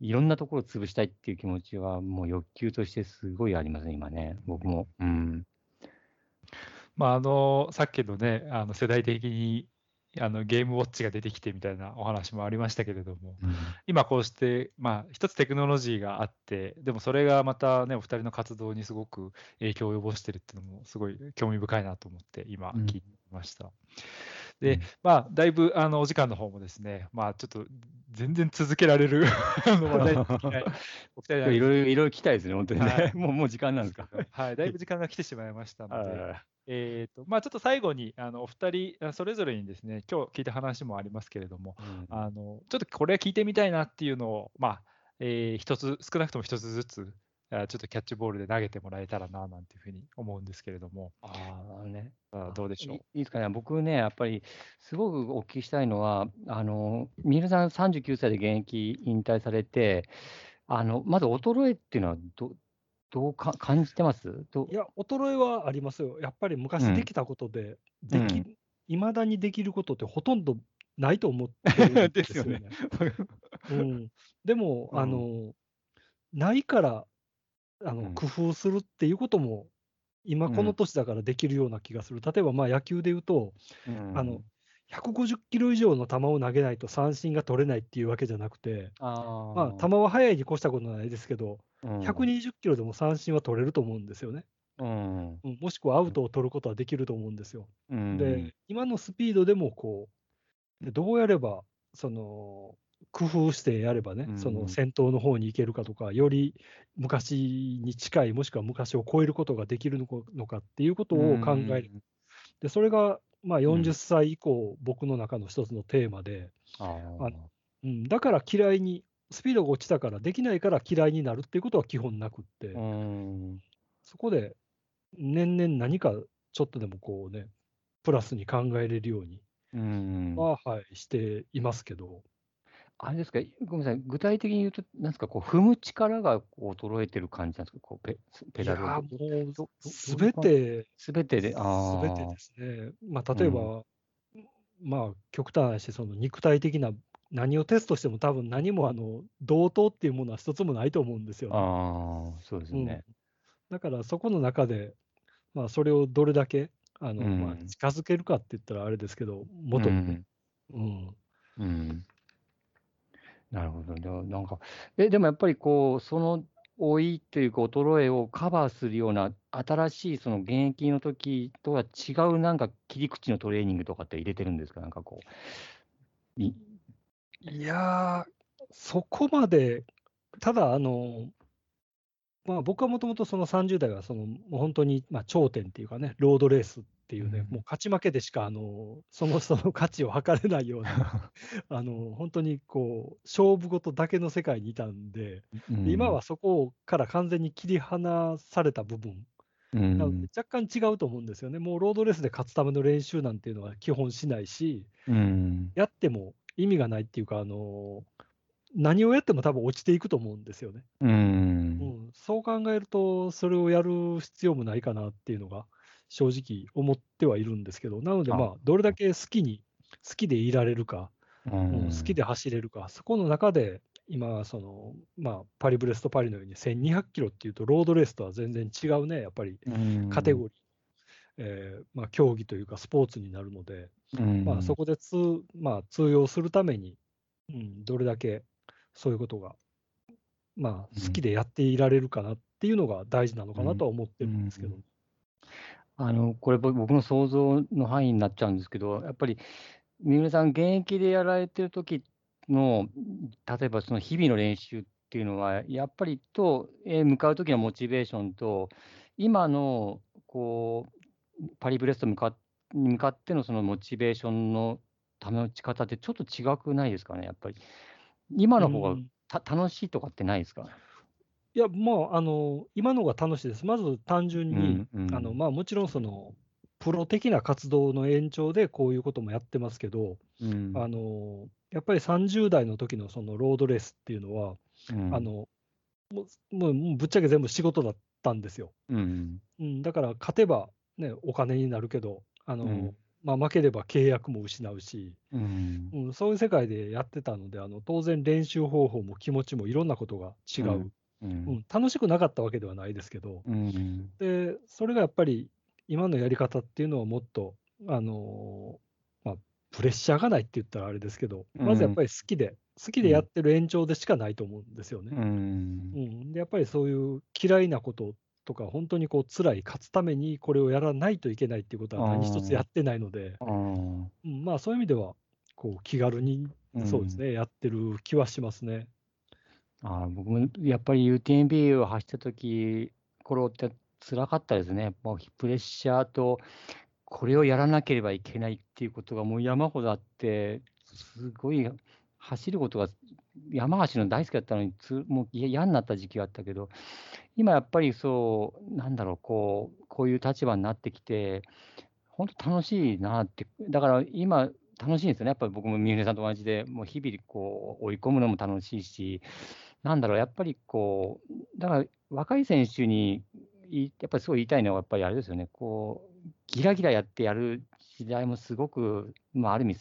いろんなところを潰したいっていう気持ちは、もう欲求としてすごいありますね、今ね、僕も。うん。まあ、あの、さっきのね、あの世代的にあのゲームウォッチが出てきてみたいなお話もありましたけれども、今こうして、まあ、一つテクノロジーがあって、でもそれがまたね、お二人の活動にすごく影響を及ぼしてるっていうのも、すごい興味深いなと思って、今、うん聞いてました。うでん、まあ、だいぶあのお時間の方もですね、まあ、ちょっと全然続けられる あ の話題にできない。お二人いろいろ、いろいろ聞きたいですね、本当にね。はい。もう、もう時間なんですか。はい、だいぶ時間が来てしまいましたので、あえーとまあ、ちょっと最後にあのお二人あそれぞれにですね今日聞いた話もありますけれどもーあのちょっとこれ聞いてみたいなっていうのを、まあえー一つ少なくとも一つずつあちょっとキャッチボールで投げてもらえたらななんていうふうに思うんですけれども。あーね。あどうでしょう？いいいですかね、僕ね、やっぱりすごくお聞きしたいのは、あの三浦さん、39歳で現役引退されて、あのまず衰えっていうのはど、どうか感じてます？どいや、衰えはありますよ。やっぱり昔うん。できたことで、うでん。まだにできることってほとんどないと思ってるんで ですよね。すよね。うん、でも、うん。あの、ないからあの、うん。工夫するっていうことも、今この年だからできるような気がする。例えばまあ野球で言うと、あの、150キロ以上の球を投げないと三振が取れないっていうわけじゃなくて、あまあ、球は速いに越したことないですけど、うん120キロでも三振は取れると思うんですよね。うんうんもしくはアウトを取ることはできると思うんですよ。うんで、今のスピードでもこう、でどうやれば、その、工夫してやればね、そうんの先頭の方に行けるかとか、より昔に近い、もしくは昔を超えることができるのかのかっていうことを考える。で、それが、まあ、40歳以降、僕の中の一つのテーマで、ああうん、だから嫌いに、スピードが落ちたから、できないから嫌いになるっていうことは基本なくって、ーうん。そこで年々何かちょっとでもこうね、プラスに考えれるようにうん。は、はい、していますけど、あれですか、ごめんなさい、具体的に言うと、なんですか、こう踏む力がこう衰えてる感じなんですか、こうペペダルいやをーもうどすべて、すべてで、あすべてですね。まあ、例えば、まあ、極端な話、その肉体的な、何をテストしても多分何もあの同等っていうものは一つもないと思うんですよね。ああ、そうですうんね。だからそこの中で、まあ、それをどれだけあの、うんまあ、近づけるかって言ったらあれですけど、元。うんうん。うん。なるほど。でもなんか、え、でもやっぱりこう、その老いというか衰えをカバーするような新しいその現役の時とは違うなんか切り口のトレーニングとかって入れてるんですか？なんかこう。いいやー、そこまで、ただ、あの、まあ、僕はもともとその30代はその、もう本当に、まあ、頂点っていうかね、ロードレースっていうね、うんもう勝ち負けでしか、あの、その人の価値を測れないような、あの、本当にこう、勝負事だけの世界にいたんで、で今は、そこから完全に切り離された部分、若干違うと思うんですよね。もうロードレースで勝つための練習なんていうのは基本しないし、うん。やっても意味がないっていうか、あの何をやっても多分落ちていくと思うんですよね。う。うん。ん、そう考えると、それをやる必要もないかなっていうのが正直思ってはいるんですけど、なので、あ。まあ、どれだけ好きに、好きでいられるか、ううんん好きで走れるか、そこの中で今、その、まあ、パリブレストパリのように1200キロっていうと、ロードレースとは全然違うね、やっぱりカテゴリー、えーまあ、競技というかスポーツになるので、まあ、そこで通,、まあ、通用するために、うん、どれだけそういうことが、まあ、好きでやっていられるかなっていうのが大事なのかなとは思ってるんですけど。あのこれ、僕の想像の範囲になっちゃうんですけど、やっぱり三浦さん、現役でやられてる時の、例えばその日々の練習っていうのは、やっぱりと、えー向かう時のモチベーションと、今のこうパリブレスト向かに向かってのそのモチベーションの保ち方ってちょっと違くないですかね、やっぱり。今の方がうんた楽しいとかってないですか？いや、まあ、あの、今のが楽しいです。まず単純に、うんうんあの、まあ、もちろんその、プロ的な活動の延長でこういうこともやってますけど、うんあの、やっぱり30代の時のそのロードレースっていうのは、うんあの、もう、もうもうぶっちゃけ全部仕事だったんですよ。うんうん、だから勝てばね、お金になるけど、あの、うんまあ、負ければ契約も失うし、うん。うん、そういう世界でやってたので、あの当然練習方法も気持ちもいろんなことが違う、ううん。ん。楽しくなかったわけではないですけど、うん。でそれがやっぱり今のやり方っていうのはもっと、あのーまあ、プレッシャーがないって言ったらあれですけど、まずやっぱり好きで、好きでやってる延長でしかないと思うんですよね。うん。うん、でやっぱりそういう嫌いなこととか、本当にこう辛い、勝つためにこれをやらないといけないっていうことは何一つやってないので、うんうん、まあそういう意味では、こう気軽に、そうですね、やってる気はしますね。あー僕もやっぱり UTMB を走った時頃って辛かったですね。もうプレッシャーと、これをやらなければいけないっていうことがもう山ほどあって、すごい走ることが、山走るの大好きだったのにつ、もう嫌になった時期があったけど、今やっぱりそう、なんだろう、こう、こういう立場になってきて、本当楽しいなって、だから今、楽しいんですよね、やっぱり僕も三浦さんと同じで、もう日々こう追い込むのも楽しいし、なんだろう、やっぱりこう、だから若い選手に、やっぱりすごい言いたいのは、やっぱりあれですよね、こう、ギラギラやってやる時代もすごく、まあ、ある意味、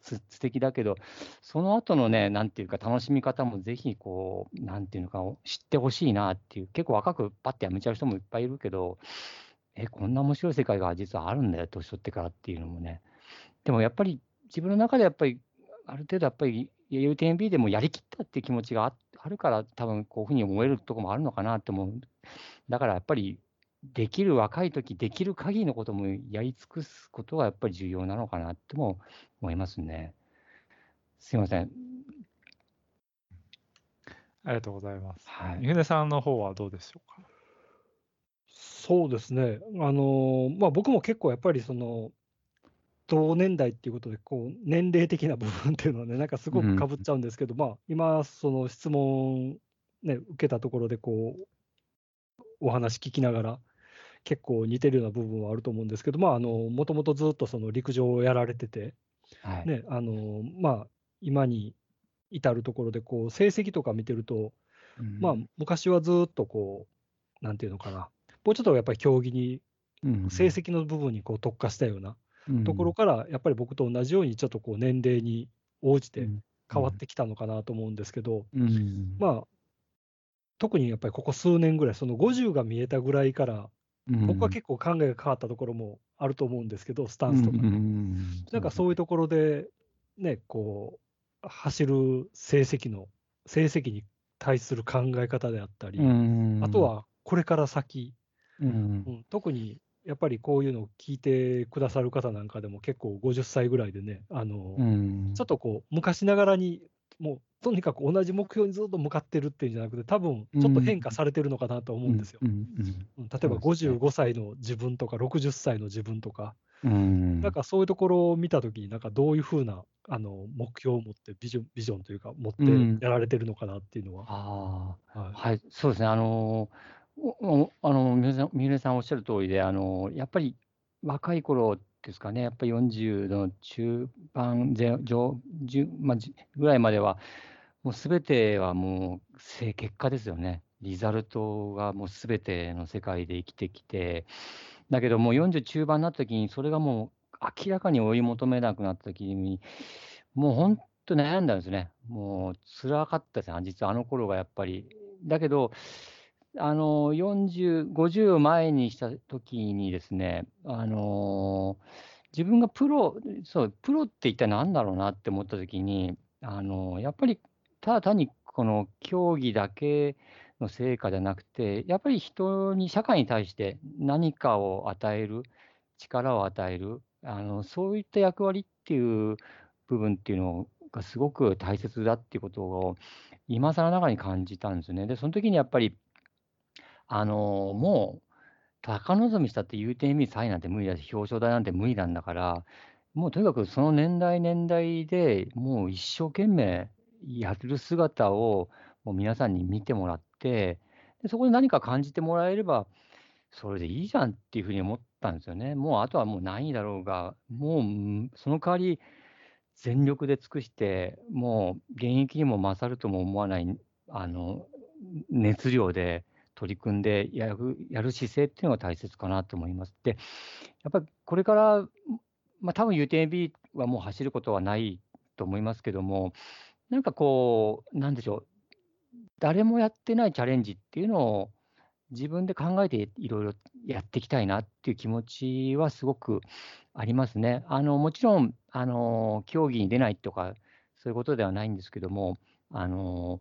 素敵だけど、その後のね、なんていうか、楽しみ方もぜひ、こう、なんていうのか、知ってほしいなっていう、結構若くパッてやめちゃう人もいっぱいいるけど、え、こんな面白い世界が実はあるんだよ、年取ってからっていうのもね。でもやっぱり、自分の中でやっぱり、ある程度やっぱり、UTMB でもやりきったっていう気持ちがあるから、多分こういうふうに思えるところもあるのかなって思う。だからやっぱり、できる若い時できる限りのこともやり尽くすことがやっぱり重要なのかなっても思いますね。すいません。ありがとうございます。はい。三船さんの方はどうでしょうか？そうですね、あのまあ、僕も結構やっぱりその同年代っていうことでこう、年齢的な部分っていうのはね、なんかすごくかぶっちゃうんですけど、まあ、今、その質問、ね、受けたところでこう、お話聞きながら、結構似てるような部分はあると思うんですけど、まあ、あのもともとずっとその陸上をやられてて、はい。ね、あのまあ、今に至るところでこう、成績とか見てると、うんまあ、昔はずっとこう、なんていうのかな、もうちょっとやっぱり競技に、うん成績の部分にこう特化したようなうんところから、やっぱり僕と同じように、ちょっとこう年齢に応じてうん変わってきたのかなと思うんですけど、うんまあ、特にやっぱりここ数年ぐらい、その50が見えたぐらいから、僕は結構考えが変わったところもあると思うんですけど、スタンスとか。なんかそういうところで、ね、こう、走る成績の、成績に対する考え方であったり、うん。あと、はこれから先、うん。うん。特にやっぱりこういうのを聞いてくださる方なんかでも結構50歳ぐらいでね、あのうん。ちょっとこう昔ながらに、もうとにかく同じ目標にずっと向かってるっていうんじゃなくて、多分ちょっと変化されてるのかなと思うんですよ。うん。うん。例えばそうですね。55歳の自分とか60歳の自分とか、うん。なんかそういうところを見たときに、なんかどういうふうなあの目標を持ってビジョン、ビジョンというか、持ってうん。やられてるのかなっていうのは。ああ。はい。はい、そうですね。あのー、おおあの、三浦さんおっしゃる通りで、あのー、やっぱり若い頃ですかね、やっぱり40の中盤前上、まあ、ぐらいまでは、もうすべてはもう結果ですよね。リザルトがもうすべての世界で生きてきて、だけどもう40中盤になった時に、それがもう明らかに追い求めなくなった時に、もう本と悩んだんですね。もう辛かったですね、実はあの頃がやっぱり。だけど、あの40、50を前にした時にですね、あの自分がプロ、そう、プロって一体何だろうなって思った時に、あのやっぱりただ単にこの競技だけの成果じゃなくて、やっぱり人に、社会に対して何かを与える、力を与える、あのそういった役割っていう部分っていうのがすごく大切だっていうことを、今更ながらに感じたんですね。で、その時にやっぱり、あのもう、高望みしたって UTMB3 位なんて無理だし、表彰台なんて無理なんだから、もうとにかくその年代年代でもう一生懸命やる姿をもう皆さんに見てもらって、でそこで何か感じてもらえれば、それでいいじゃんっていうふうに思ったんですよね。もうあとはもう何位だろうが、もうその代わり全力で尽くして、もう現役にも勝るとも思わないあの熱量で取り組んでやるやる姿勢っていうのが大切かなと思います。で、やっぱりこれから、まあ多分 UTMB はもう走ることはないと思いますけども、なんかこう、なんでしょう、誰もやってないチャレンジっていうのを自分で考えていろいろやっていきたいなっていう気持ちはすごくありますね。あのもちろんあの、競技に出ないとか、そういうことではないんですけども、あの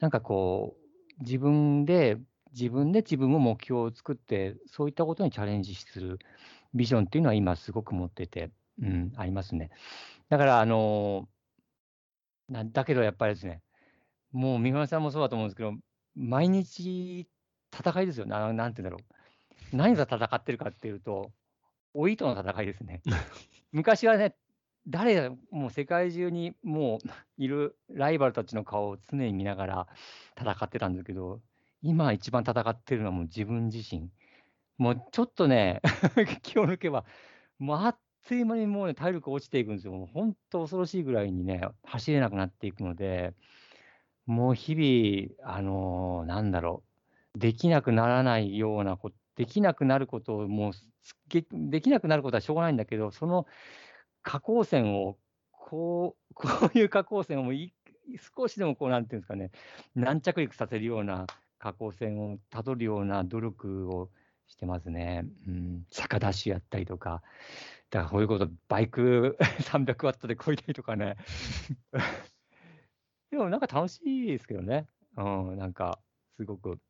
なんかこう、自分で、自分で自分も目標を作って、そういったことにチャレンジするビジョンっていうのは今すごく持ってて、うん、ありますね。だから、あのなだけどやっぱりですね、もう三輪さんもそうだと思うんですけど、毎日戦いですよ、ななんて言うんだろう。何が戦ってるかっていうと、老いとの戦いですね。昔はね、誰もう世界中にもういるライバルたちの顔を常に見ながら戦ってたんですけど、今一番戦ってるのはもう自分自身。もうちょっとね、気を抜けば、もうあっという間にもうね、体力落ちていくんですよ。もう本当恐ろしいぐらいにね、走れなくなっていくので、もう日々、あのーなんだろう、できなくならないようなことできなくなることをもうできなくなることはしょうがないんだけど、その下降線を、こう、こういう下降線をい少しでもこう、なんていうんですかね、軟着陸させるような下降線をたどるような努力をしてますね。うん、坂ダッシュやったりとか、だからこういうこと、バイク 300ワットでこいだりとかね。でもなんか楽しいですけどね。うん、なんか、すごく。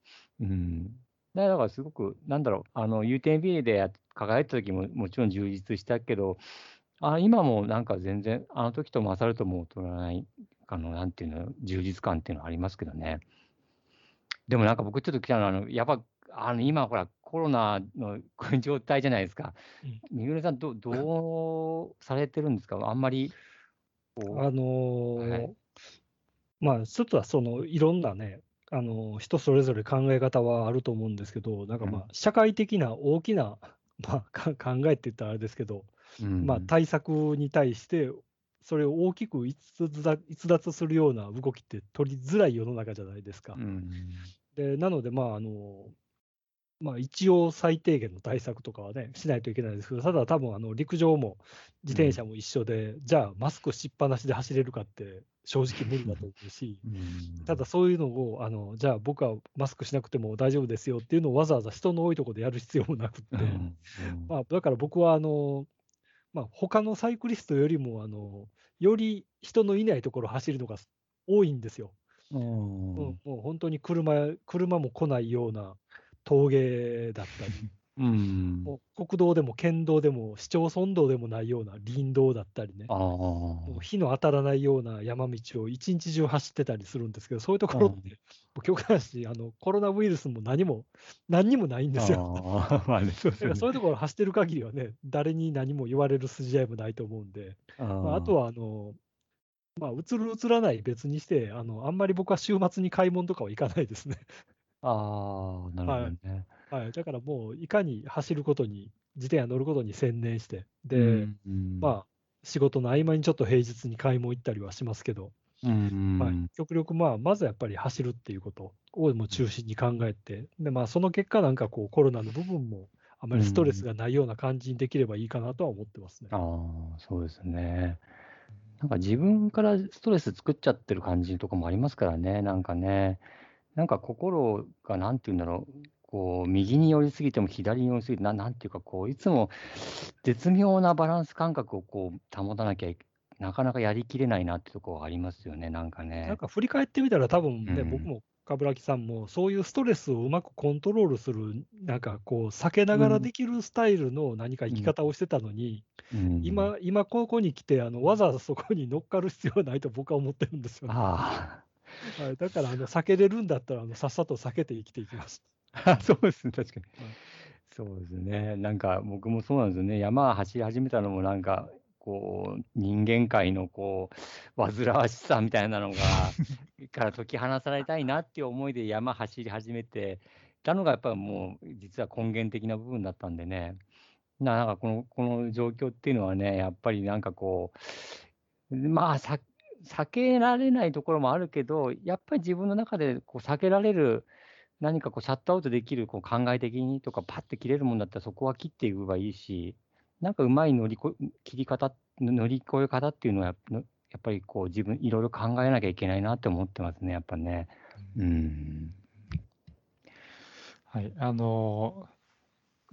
うん。だからすごく、なんだろう、あの UTMB で輝いた時ももちろん充実したけど、あ今もなんか全然、あの時と勝るとも劣らない、あのなんていうの、充実感っていうのはありますけどね。でもなんか僕ちょっと来たのは、あのやっぱあの今ほら、コロナの 状態じゃないですか。三浦さんど、どうされてるんですか？あんまりあのーはい、まあ、一つはそのいろんなね、あの人それぞれ考え方はあると思うんですけど、なんかまあ、社会的な大きな、まあ、考えって言ったらあれですけど、うん、まあ、対策に対して、それを大きく逸脱するような動きって取りづらい世の中じゃないですか。うん、でなので、まああのまあ、一応最低限の対策とかはね、しないといけないですけど、ただ多分あの陸上も自転車も一緒で、うん、じゃあマスクしっぱなしで走れるかって正直無理だと思うし、うん、ただそういうのをあの、じゃあ僕はマスクしなくても大丈夫ですよっていうのをわざわざ人の多いところでやる必要もなくって、うん、まあ、だから僕はあの、まあ、他のサイクリストよりもあの、より人のいないところを走るのが多いんですよ。うん、もう本当に車車も来ないような峠だったり、うん、もう国道でも県道でも市町村道でもないような林道だったりね、もう火の当たらないような山道を一日中走ってたりするんですけど、そういうところって、極端しあのコロナウイルスも何も、何にもないんですよ。まあね、そうそういうところ走ってる限りはね、誰に何も言われる筋合いもないと思うんで、あ,、まあ、あとはあの、まあ、映る映らない別にしてあの、あんまり僕は週末に買い物とかは行かないですね。ああ、なるほどね。はい、だからもういかに走ることに、自転車乗ることに専念して、で、うんうん、まあ、仕事の合間にちょっと平日に買い物行ったりはしますけど、うんはい、極力、まあ、まずやっぱり走るっていうことをも中心に考えて、でまあ、その結果、なんかこう、コロナの部分もあまりストレスがないような感じにできればいいかなとは思ってますね。ああ、そうですね。なんか自分からストレス作っちゃってる感じとかもありますからね、なんかね。なんか心がなんて言うんだろう、こう、右に寄りすぎても左に寄りすぎて、ななんていうか、こう、いつも絶妙なバランス感覚をこう保たなきゃいなかなかやりきれないなってところありますよね、なんかなんね。か振り返ってみたら、多分ね、うん僕も冠城さんも、そういうストレスをうまくコントロールする、なんかこう、避けながらできるスタイルの何か生き方をしてたのに、うん、今、今ここに来てあの、わざわざそこに乗っかる必要はないと僕は思ってるんですよね。あはい、だからあの、避けれるんだったらあの、さっさと避けて生きていきます。あ、そうですね、確かにはい。そうですね。なんか僕もそうなんですよね。山走り始めたのもなんか、こう、人間界のこう、煩わしさみたいなのが、から解き放されたいなっていう思いで山走り始めてたのが、やっぱりもう、実は根源的な部分だったんでね。ななんかこの、この状況っていうのはね、やっぱりなんかこう、まあ、さ避けられないところもあるけど、やっぱり自分の中でこう避けられる、何かこうシャットアウトできるこう考え的にとか、パッて切れるもんだったら、そこは切っていけばいいし、なんかうまい乗りこ切り方、乗り越え方っていうのはやっぱ、やっぱりこう自分、いろいろ考えなきゃいけないなって思ってますね、やっぱね。うん。はい、あのー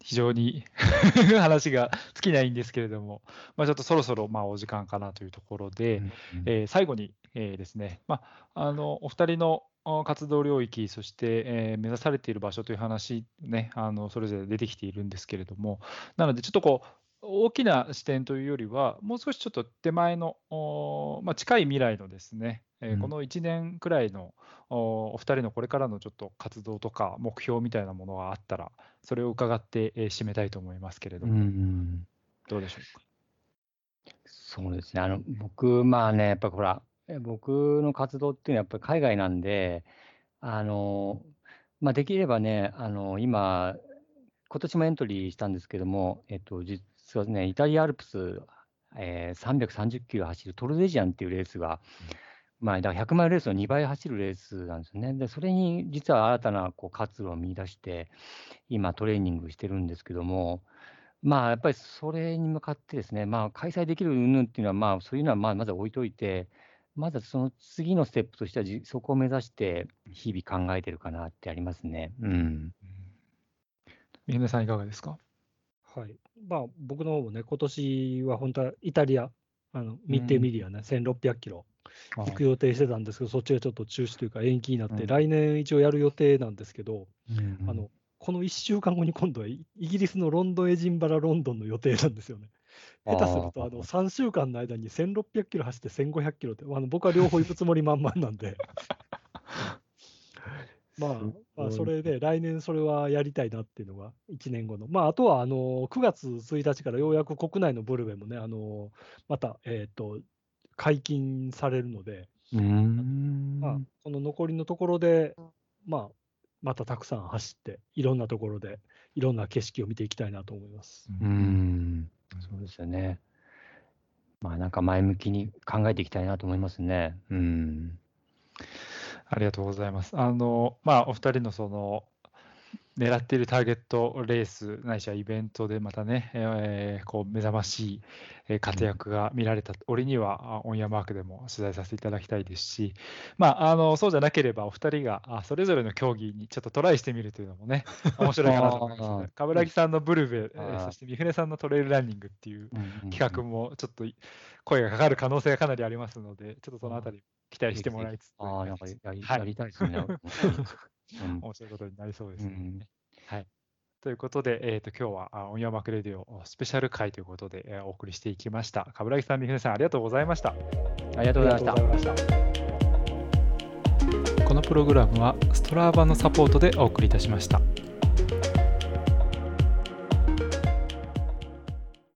非常に 話が尽きないんですけれども、まあ、ちょっとそろそろまあお時間かなというところで、えー最後に、えーですね、まあ、あのお二人のあ活動領域、そして、えー目指されている場所という話、ね、あのそれぞれ出てきているんですけれども、なので、ちょっとこう、大きな視点というよりは、もう少しちょっと手前の、おまあ、近い未来のですね、えーうんこの1年くらいのおお二人のこれからのちょっと活動とか目標みたいなものがあったら、それを伺って、えー締めたいと思いますけれどうも、ん。どうでしょうか？そうですね。あの、僕、まあね、やっぱほら、え僕の活動っていうのはやっぱり海外なんで、あの、まあ、できればね、あの、今、今年もエントリーしたんですけども、えっと、実はね、イタリアアルプス、えー330キロ走るトルデジアンっていうレースが、まあ、だから100マイルレースの2倍走るレースなんですよね。で、それに実は新たなこう活路を見出して、今トレーニングしてるんですけども、まあ、やっぱりそれに向かってですね、まあ、開催できる云々っていうのは、まあ、そういうのはまあまず置いといて、まずその次のステップとしてはじ、そこを目指して日々考えてるかなってありますね。うん。三船さん、いかがですか？はい。まあ、僕の方もね、今年は本当はイタリア、あのミッテミディアね、1600キロ行く予定してたんですけど、そっちがちょっと中止というか延期になって、うん。来年一応やる予定なんですけど、うんあのこの1週間後に今度はイイギリスのロンドン、エジンバラ、ロンドンの予定なんですよね。下手するとあの3週間の間に1600キロ走って1500キロって、あの僕は両方行くつもり満々なんで、まあ、まあ、それで来年それはやりたいなっていうのが1年後の。まあ、あとはあの9月1日からようやく国内のブルベもね、あのまた、えっと解禁されるので、うーん。まあ、この残りのところで、まあ、またたくさん走って、いろんなところで、いろんな景色を見ていきたいなと思います。うーん。そうですよね。まあ、なんか前向きに考えていきたいなと思いますね。うん。ありがとうございます。あの、まあ、お二人のその、狙っているターゲットレース、ないしはイベントでまたね、えーこう目覚ましいえー活躍が見られた折には、あオンヤマークでも取材させていただきたいですし、まあ、あのそうじゃなければ、お二人があそれぞれの競技にちょっとトライしてみるというのもね、面白いかなと思いますね。冠城さんのブルベ、えーあーそして三船さんのトレイルランニングっていう企画も。もちょっと声がかかる可能性がかなりありますので、ちょっとそのあたり期待してもらいつつ、ああ、なんかやり,、はいやりたいですね。面白いことになりそうですね。うんはい。ということで、えー、と今日はあオンヤマクレディオスペシャル回ということで、えーお送りしていきました。冠城さん、三船さん、ありがとうございました。ありがとうございました。ありがとうございました。このプログラムはストラーバのサポートでお送りいたしました。